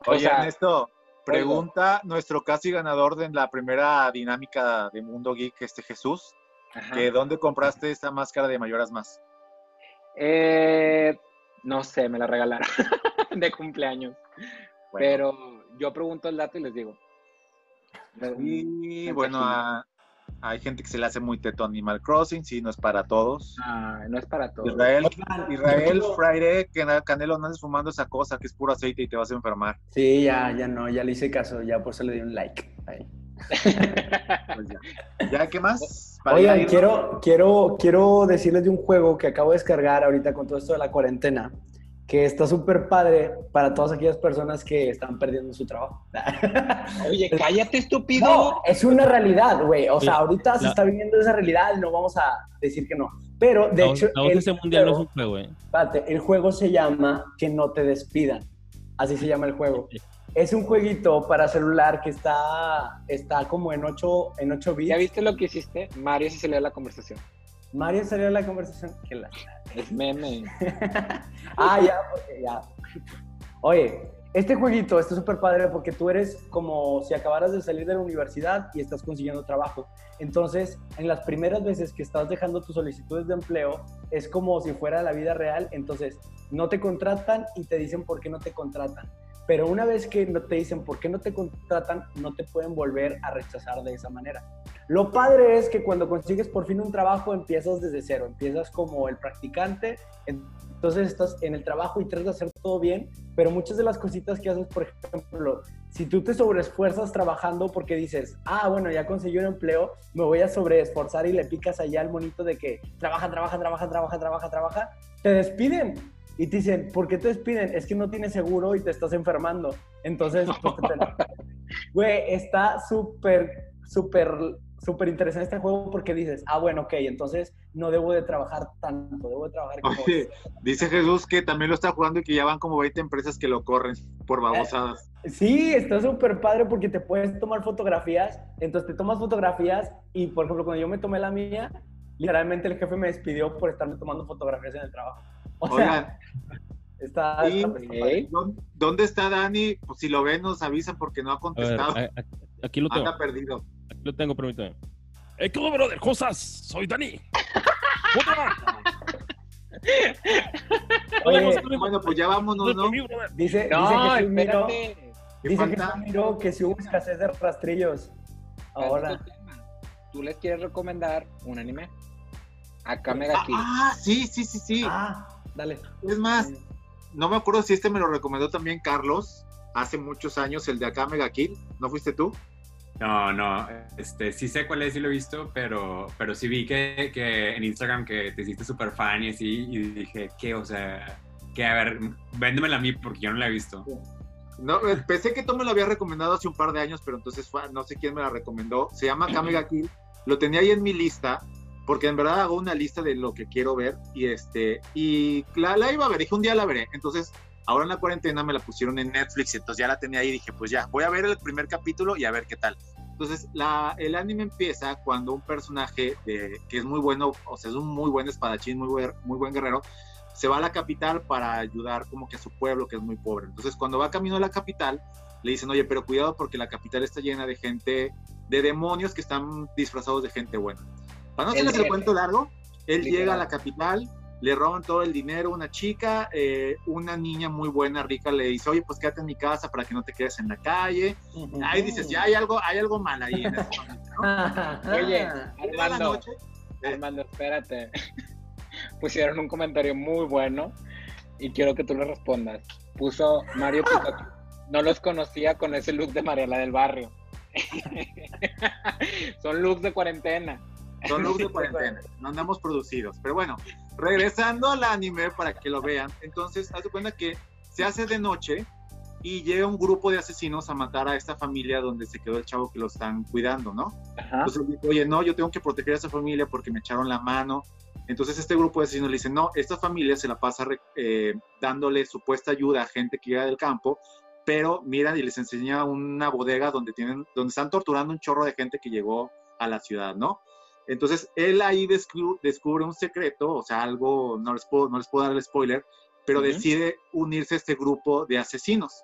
Oye, Ernesto, pregunta nuestro casi ganador de la primera dinámica de Mundo Geek, este Jesús, que ¿dónde compraste esa máscara de Mayoras Más? Eh, no sé, me la regalaron *laughs* de cumpleaños. Pero yo pregunto el dato y les digo. Y bueno, a, hay gente que se le hace muy teto Animal Crossing, sí, no es para todos. Ah, no es para todos. Israel, Israel Friday, que Canelo no andes fumando esa cosa que es puro aceite y te vas a enfermar. Sí, ya, ya no, ya le hice caso, ya por eso le di un like. Ahí. pues ya. ¿Ya qué más? Oigan, quiero, quiero, quiero decirles de un juego que acabo de descargar ahorita con todo esto de la cuarentena que está súper padre para todas aquellas personas que están perdiendo su trabajo. *laughs* Oye, cállate, estúpido. No, es una realidad, güey. O sea, ahorita se está viviendo esa realidad no vamos a decir que no. Pero, de hecho... el ese mundial no es un juego, eh. Espérate, el juego se llama Que no te despidan. Así se llama el juego. Es un jueguito para celular que está, está como en 8, en 8 bits. ¿Ya viste lo que hiciste? Mario se salió de la conversación. Mario salió de la conversación. la... Es meme. *laughs* ah, ya, porque ya. Oye, Este jueguito está súper padre porque tú eres como si acabaras de salir de la universidad y estás consiguiendo trabajo. Entonces, en las primeras veces que estás dejando tus solicitudes de empleo, es como si fuera la vida real. Entonces, no te contratan y te dicen por qué no te contratan. Pero una vez que no te dicen por qué no te contratan, no te pueden volver a rechazar de esa manera. Lo padre es que cuando consigues por fin un trabajo, empiezas desde cero. Empiezas como el practicante, entonces estás en el trabajo y tratas de hacer todo bien, pero muchas de las cositas que haces, por ejemplo, si tú te sobreesfuerzas trabajando porque dices, ah, bueno, ya conseguí un empleo, me voy a sobreesforzar y le picas allá al monito de que trabaja, trabaja, trabaja, trabaja, trabaja, trabaja, te despiden. Y te dicen, ¿por qué te despiden? Es que no tienes seguro y te estás enfermando. Entonces, pues, *laughs* güey, está súper, súper súper interesante este juego porque dices, ah, bueno, ok, entonces no debo de trabajar tanto, debo de trabajar como... Oye, dice Jesús que también lo está jugando y que ya van como 20 empresas que lo corren por babosadas. Eh, sí, está súper padre porque te puedes tomar fotografías, entonces te tomas fotografías y, por ejemplo, cuando yo me tomé la mía, literalmente el jefe me despidió por estarme tomando fotografías en el trabajo. *laughs* O sea, está, ¿Dónde está Dani? Pues si lo ven, nos avisan porque no ha contestado. aquí lo tengo. Anda perdido. Lo tengo, permítame. ¡Eh, qué de cosas! ¡Soy Dani! *laughs* bueno, pues ya vámonos, ¿no? Dice, no, dice que dice que, que si hubo escasez de rastrillos. Ahora. ¿Tú les quieres recomendar un anime? Acá me ah, ah, sí, sí, sí, sí. Ah, dale. Es más, no me acuerdo si este me lo recomendó también Carlos hace muchos años, el de Acá Mega Kill. ¿No fuiste tú? No, no, este, sí sé cuál es, sí lo he visto, pero, pero sí vi que, que en Instagram que te hiciste súper fan y así, y dije, ¿qué? O sea, que a ver, véndemela a mí porque yo no la he visto. No, eh, pensé que tú me lo habías recomendado hace un par de años, pero entonces fue, no sé quién me la recomendó. Se llama Kamega Kill. Lo tenía ahí en mi lista, porque en verdad hago una lista de lo que quiero ver y este y la, la iba a ver, dije un día la veré. Entonces, ahora en la cuarentena me la pusieron en Netflix, entonces ya la tenía ahí y dije, pues ya, voy a ver el primer capítulo y a ver qué tal. Entonces, la, el anime empieza cuando un personaje que es muy bueno, o sea, es un muy buen espadachín, muy buen, muy buen guerrero, se va a la capital para ayudar como que a su pueblo que es muy pobre. Entonces, cuando va camino a la capital, le dicen, oye, pero cuidado porque la capital está llena de gente, de demonios que están disfrazados de gente buena. Para no hacerles el cuento largo, él llega a la capital, le roban todo el dinero, una chica, eh, una niña muy buena, rica, le dice, oye, pues quédate en mi casa para que no te quedes en la calle. Ahí dices, ya hay algo, hay algo mal ahí en ese momento, *laughs* Oye, Armando, eh. Armando, espérate. *laughs* Pusieron un comentario muy bueno y quiero que tú le respondas. Puso Mario Pizotto. No los conocía con ese look de Mariela del Barrio. *laughs* Son looks de cuarentena. Looks *laughs* de cuarentena. No andamos producidos. Pero bueno, regresando al anime para que lo vean, entonces haz de cuenta que se hace de noche y llega un grupo de asesinos a matar a esta familia donde se quedó el chavo que lo están cuidando, ¿no? Entonces oye, no, yo tengo que proteger a esa familia porque me echaron la mano. Entonces este grupo de asesinos le dice, no, esta familia se la pasa eh, dándole supuesta ayuda a gente que llega del campo, pero miran y les enseña una bodega donde tienen, donde están torturando un chorro de gente que llegó a la ciudad, ¿no? Entonces, él ahí descubre, un secreto, o sea, algo, no les puedo, no les puedo dar el spoiler, pero decide unirse a este grupo de asesinos.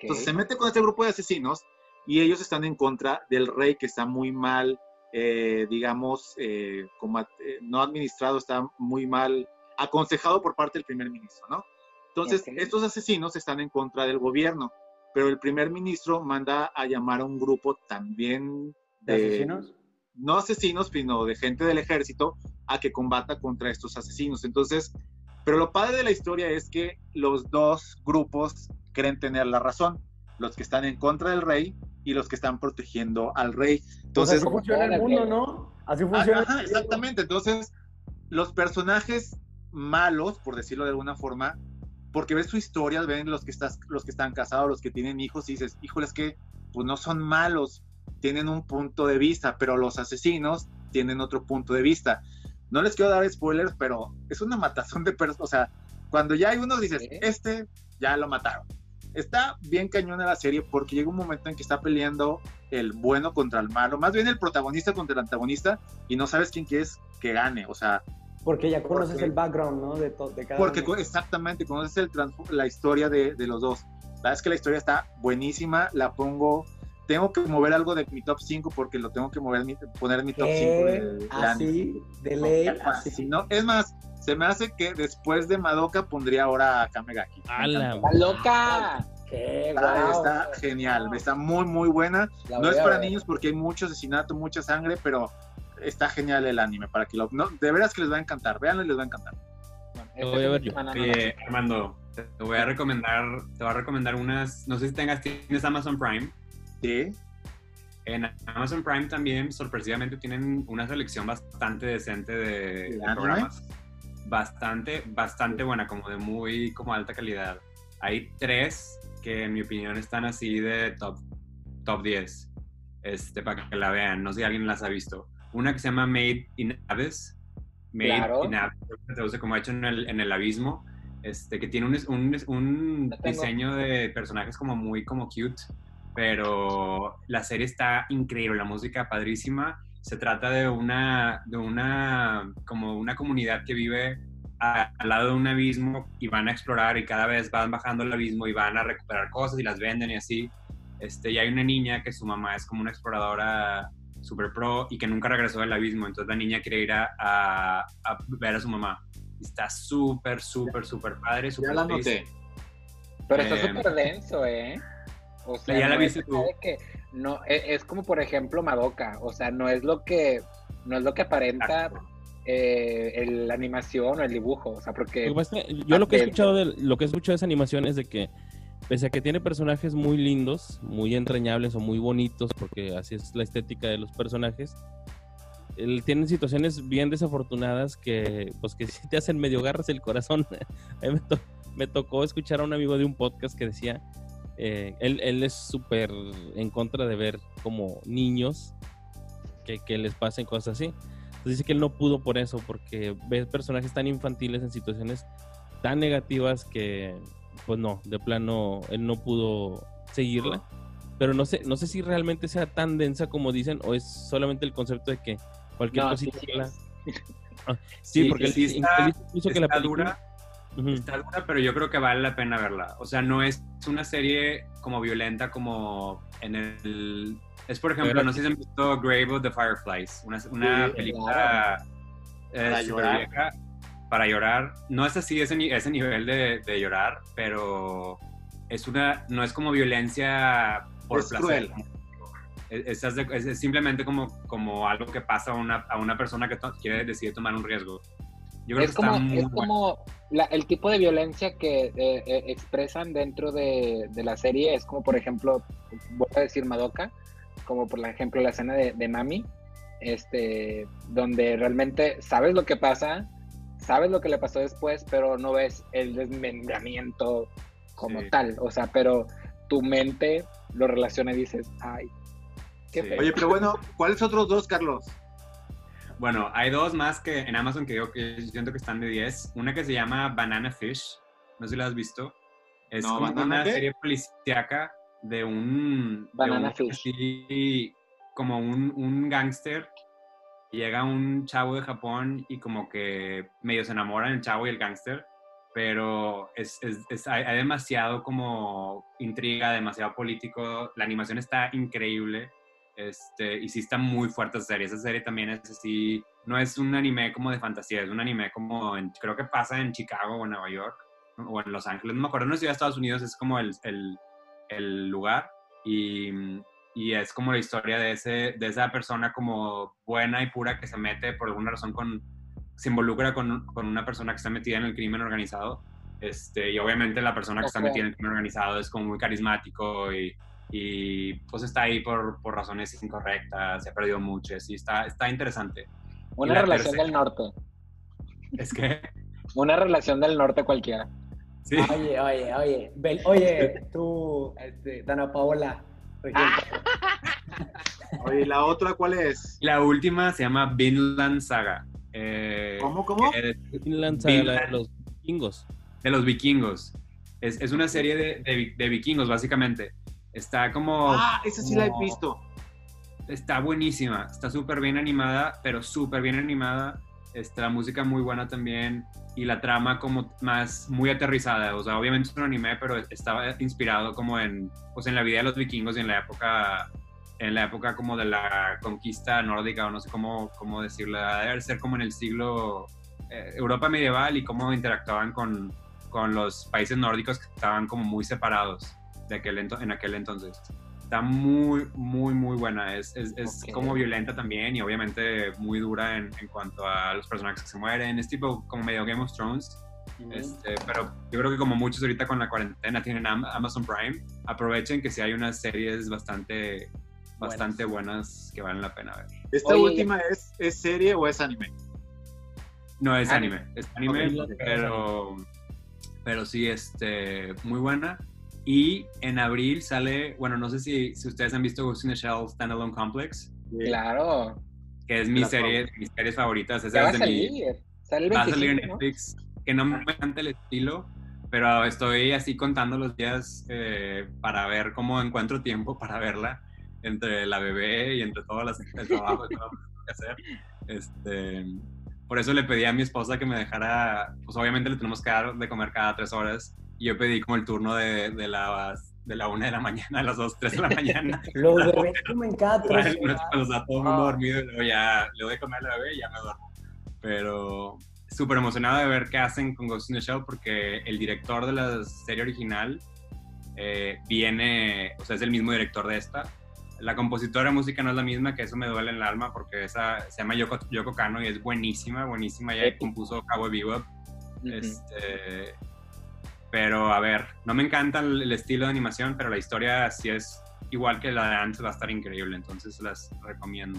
Entonces, se mete con este grupo de asesinos y ellos están en contra del rey que está muy mal, eh, digamos, eh, como, eh, no administrado, está muy mal aconsejado por parte del primer ministro, ¿no? Entonces, estos asesinos están en contra del gobierno, pero el primer ministro manda a llamar a un grupo también de, ¿De asesinos no asesinos, sino de gente del ejército, a que combata contra estos asesinos. Entonces, pero lo padre de la historia es que los dos grupos creen tener la razón, los que están en contra del rey y los que están protegiendo al rey. Entonces, así funciona el mundo, ¿no? Así funciona. Ajá, exactamente. Entonces, los personajes malos, por decirlo de alguna forma, porque ves su historia, ven los que, estás, los que están casados, los que tienen hijos, y dices, híjole, es que pues no son malos, tienen un punto de vista, pero los asesinos tienen otro punto de vista. No les quiero dar spoilers, pero es una matazón de personas. O sea, cuando ya hay uno, dices, este ya lo mataron. Está bien cañona la serie porque llega un momento en que está peleando el bueno contra el malo, más bien el protagonista contra el antagonista, y no sabes quién quieres que gane. O sea, porque ya conoces el background, ¿no? De, de cada Porque exactamente, conoces el la historia de, de, los dos. La verdad es que la historia está buenísima, la pongo tengo que mover algo de mi top 5 porque lo tengo que mover, poner en mi top 5 de, así, de ley. Así. No, es más, se me hace que después de Madoka pondría ahora a Kamegaki. ¡Hala! ¡Loca! ¡Qué está, está genial, está muy, muy buena. no es para niños porque hay mucho asesinato, mucha sangre, pero está genial el anime. Para que lo, no, de veras que les va a encantar. Veanlo y les va a encantar. Bueno, voy a ver yo. Oye, Armando, te voy a recomendar, te voy a recomendar unas, no sé si tengas, tienes Amazon Prime. Sí. En Amazon Prime también, sorpresivamente, tienen una selección bastante decente de, programas. Bastante, bastante buena, como de muy como alta calidad. Hay tres que en mi opinión están así de top, top 10. Este, para que la vean. No sé si alguien las ha visto. Una que se llama Made in Abyss. Made in Abyss, se traduce como hecho en el, en el abismo. Este, que tiene un, un, un diseño de personajes como muy como cute pero la serie está increíble, la música padrísima. Se trata de una, de una, como una comunidad que vive al lado de un abismo y van a explorar y cada vez van bajando el abismo y van a recuperar cosas y las venden y así. Este, y hay una niña que su mamá es como una exploradora super pro y que nunca regresó del abismo. Entonces la niña quiere ir a, a, ver a su mamá. está súper, súper, súper padre. Super ya la noté. Pero está em, súper denso, ¿eh? O sea, ya la viste tú. Que no, e, es, como por ejemplo Madoka, o sea, no es lo que, no es lo que aparenta eh, la animación o el dibujo, o sea, porque... yo lo que he escuchado de, lo que he escuchado de esa animación es de que pese a que tiene personajes muy lindos, muy entrañables o muy bonitos, porque así es la estética de los personajes, él, tienen situaciones bien desafortunadas que, pues, que *laughs* sí te hacen medio garras el corazón. *laughs* a mí me, me, tocó escuchar a un amigo de un podcast que decía eh, él, él, es súper en contra de ver como niños que, que, les pasen cosas así. Entonces dice que él no pudo por eso, porque ve personajes tan infantiles en situaciones tan negativas que, pues no, de plano, él no pudo seguirla. Pero no sé, no sé si realmente sea tan densa como dicen, o es solamente el concepto de que cualquier cosita. Ah, sí, sí, porque él, puso que la película Está dura, pero yo creo que vale la pena verla. O sea, no es una serie como violenta como en el... Es, por ejemplo, no sé si han visto Grave of the Fireflies, una, una película eh, para, llorar. Vieja, para llorar. No es así ese, ese nivel de, de, llorar, pero es una, no es como violencia por placer. Es, es, simplemente como, como algo que pasa a una, a una persona que quiere decidir tomar un riesgo es como, es como el tipo de violencia que eh, eh, expresan dentro de, la serie es como, por ejemplo, voy a decir Madoka, como por ejemplo la escena de, Mami, este, donde realmente sabes lo que pasa, sabes lo que le pasó después, pero no ves el desmembramiento como tal. O sea, pero tu mente lo relaciona y dices, ay, qué Oye, pero bueno, ¿cuáles otros dos, Carlos? Bueno, hay dos más que en Amazon que yo que siento que están de 10. Una que se llama Banana Fish. No sé si la has visto. Es como una serie policíaca de un... Banana Fish. como un, un gángster. Llega un chavo de Japón y como que medio se enamoran el chavo y el gángster. Pero es, es, hay, hay demasiado como intriga, demasiado político. La animación está increíble este, y sí está muy fuerte esa serie. Esa serie también es así, no es un anime como de fantasía, es un anime como, en, creo que pasa en Chicago o en Nueva York o en Los Ángeles. No me acuerdo, no sé si Estados Unidos es como el, el, el lugar. Y, y, es como la historia de, ese, de esa persona como buena y pura que se mete por alguna razón con, se involucra con, con una persona que está metida en el crimen organizado. Este, y obviamente la persona que está metida en el crimen organizado es como muy carismático y y pues está ahí por, por razones incorrectas, se ha perdido mucho, y está, está interesante. Una relación del norte. ¿Es que? Una relación del norte cualquiera. Sí. Oye, oye, oye, oye, *laughs* tú, este, Dana Paola. *laughs* oye, ¿la otra cuál es? La última se llama Vinland Saga. Eh, ¿Cómo, cómo? Vinland Saga, de los vikingos. De los vikingos. Es, es una serie de, de, de vikingos, básicamente. Está como... Ah, esa sí la he visto. Está buenísima, está súper bien animada, pero súper bien animada. Este, la música muy buena también y la trama como más muy aterrizada. O sea, obviamente es un anime, pero estaba inspirado como en, pues, en la vida de los vikingos y en la época en la época como de la conquista nórdica o no sé cómo, cómo decirlo, debe ser como en el siglo eh, Europa medieval y cómo interactuaban con, con, los países nórdicos que estaban como muy separados de aquel en aquel entonces. Está muy, muy, muy buena. Es, es, es como violenta también y obviamente muy dura en, en, cuanto a los personajes que se mueren. Es tipo como medio Game of Thrones. Este, pero yo creo que como muchos ahorita con la cuarentena tienen Amazon Prime, aprovechen que si hay unas series bastante bastante buenas. que valen la pena ver. ¿Esta última es, es serie o es anime? No, es anime. Es anime, pero, pero sí, este, muy buena. Y en abril sale, bueno, no sé si, si ustedes han visto Ghost in the Shell Standalone Complex. Claro. Que es mi serie, mis series favoritas. Esa va, es de salir. Mi, sale va a salir en Netflix. Que no me encanta el estilo, pero estoy así contando los días eh, para ver cómo encuentro tiempo para verla entre la bebé y entre todas las el trabajo que hacer. Este, por eso le pedí a mi esposa que me dejara, pues obviamente le tenemos que dar de comer cada tres horas. Y yo pedí como el turno de, de las de la una de la mañana a las dos, tres de la mañana. *laughs* Los bebés comen cada tres horas. Cuando está todo el mundo dormido, y luego ya le doy a comer a la bebé y ya me duermo. Pero súper emocionado de ver qué hacen con Ghost in the Shell porque el director de la serie original eh, viene, o sea, es el mismo director de esta la compositora de música no es la misma, que eso me duele en el alma porque esa se llama Yoko, Yoko Kano y es buenísima, buenísima. Ella compuso Cabo Bebop. este, pero a ver, no me encanta el, estilo de animación, pero la historia sí es igual que la de antes, va a estar increíble, entonces las recomiendo.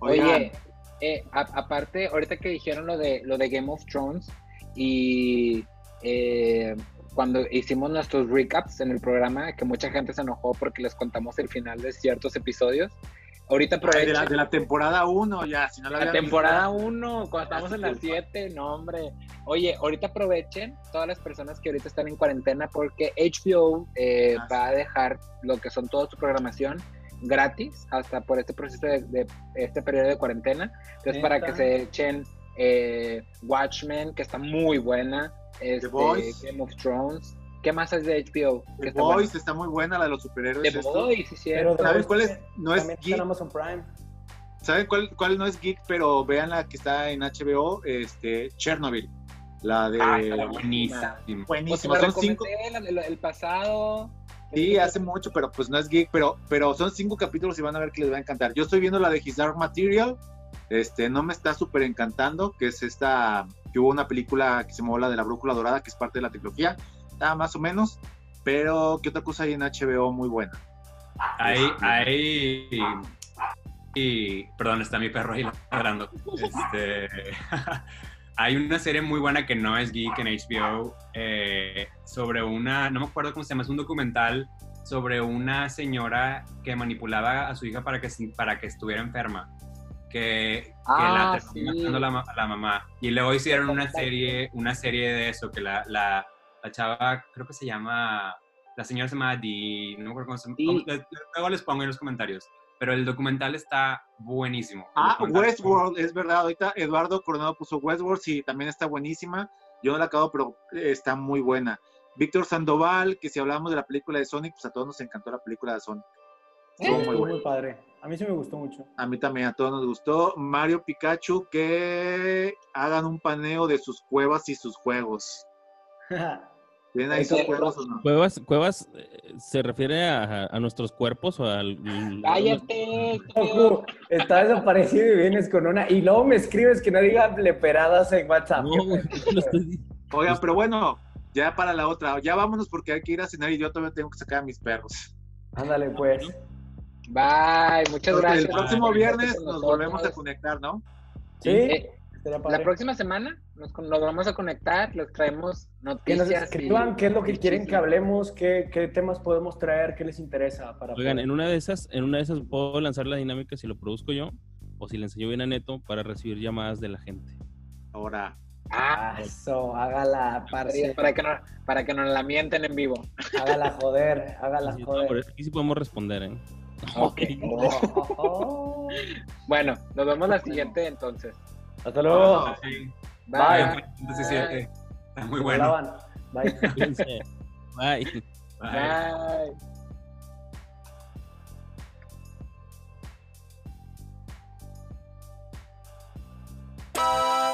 Oye, eh, aparte, ahorita que dijeron lo de, lo de Game of Thrones y eh, cuando hicimos nuestros recaps en el programa, que mucha gente se enojó porque les contamos el final de ciertos episodios. Ahorita aprovechen. De la, temporada 1, ya, si no la, la temporada 1, cuando estamos en la 7, no, hombre. Oye, ahorita aprovechen todas las personas que ahorita están en cuarentena porque HBO eh, ah, va a dejar lo que son toda su programación gratis hasta por este proceso de, este periodo de cuarentena. Entonces, para que se echen eh, Watchmen, que está muy buena, este, Game of Thrones. ¿Qué más es de HBO? The está Boys está muy buena, la de los superhéroes. The Boys, sí, ¿Sabes cuál es? No es geek. ¿Saben cuál, cuál no es geek? Pero vean la que está en HBO, este, Chernobyl. La de... Ah, buenísima. Buenísima. Pues son cinco... el, pasado... Sí, hace mucho, pero pues no es geek, pero, pero son cinco capítulos y van a ver que les va a encantar. Yo estoy viendo la de His Dark Material, este, no me está súper encantando, que es esta que hubo una película que se llama La de la Brújula Dorada, que es parte de la trilogía, está más o menos, pero ¿qué otra cosa hay en HBO muy buena? Hay, hay, y, perdón, está mi perro ahí ladrando. Este, *laughs* hay una serie muy buena que no es geek en HBO, eh, sobre una, no me acuerdo cómo se llama, es un documental sobre una señora que manipulaba a su hija para que, para que estuviera enferma que, la ah, terminó la, mamá. Y luego hicieron una serie, una serie de eso, que la, la, la chava, creo que se llama, la señora se llama Dee, no me acuerdo cómo se llama. Luego les pongo en los comentarios. Pero el documental está buenísimo. Ah, Westworld, es verdad. Ahorita Eduardo Coronado puso Westworld, sí, también está buenísima. Yo no la acabo, pero está muy buena. Víctor Sandoval, que si hablamos de la película de Sonic, pues a todos nos encantó la película de Sonic. muy, muy padre. A mí sí me gustó mucho. A mí también, a todos nos gustó. Mario Pikachu, que hagan un paneo de sus cuevas y sus juegos. *laughs* ¿Tienen ahí sus cuevas o no? ¿Cuevas, cuevas eh, se refiere a, a, nuestros cuerpos o al... *laughs* ¡Cállate! Está desaparecido y vienes con una... Y luego me escribes que no diga leperadas en WhatsApp. No, Oigan, pero bueno, ya para la otra. Ya vámonos porque hay que ir a cenar y yo todavía tengo que sacar a mis perros. Ándale, pues. Bye, muchas gracias. El próximo viernes nos volvemos a conectar, ¿no? Sí. Eh, la próxima semana nos, vamos a conectar, les traemos noticias. Que nos escriban qué es lo que quieren que hablemos, qué, qué, temas podemos traer, qué les interesa. Para Oigan, en una de esas, en una de esas puedo lanzar la dinámica si lo produzco yo o si le enseño bien a Neto para recibir llamadas de la gente. Ahora. Ah, eso, hágala, parce. Para que, no, para que nos la mienten en vivo. Hágala joder, hágala joder. aquí sí podemos responder, ¿eh? Ok. *laughs* bueno, nos vemos la siguiente entonces. Hasta luego. Bye. Muy bueno. Bye. Bye. Bye. Bye. *laughs* *laughs*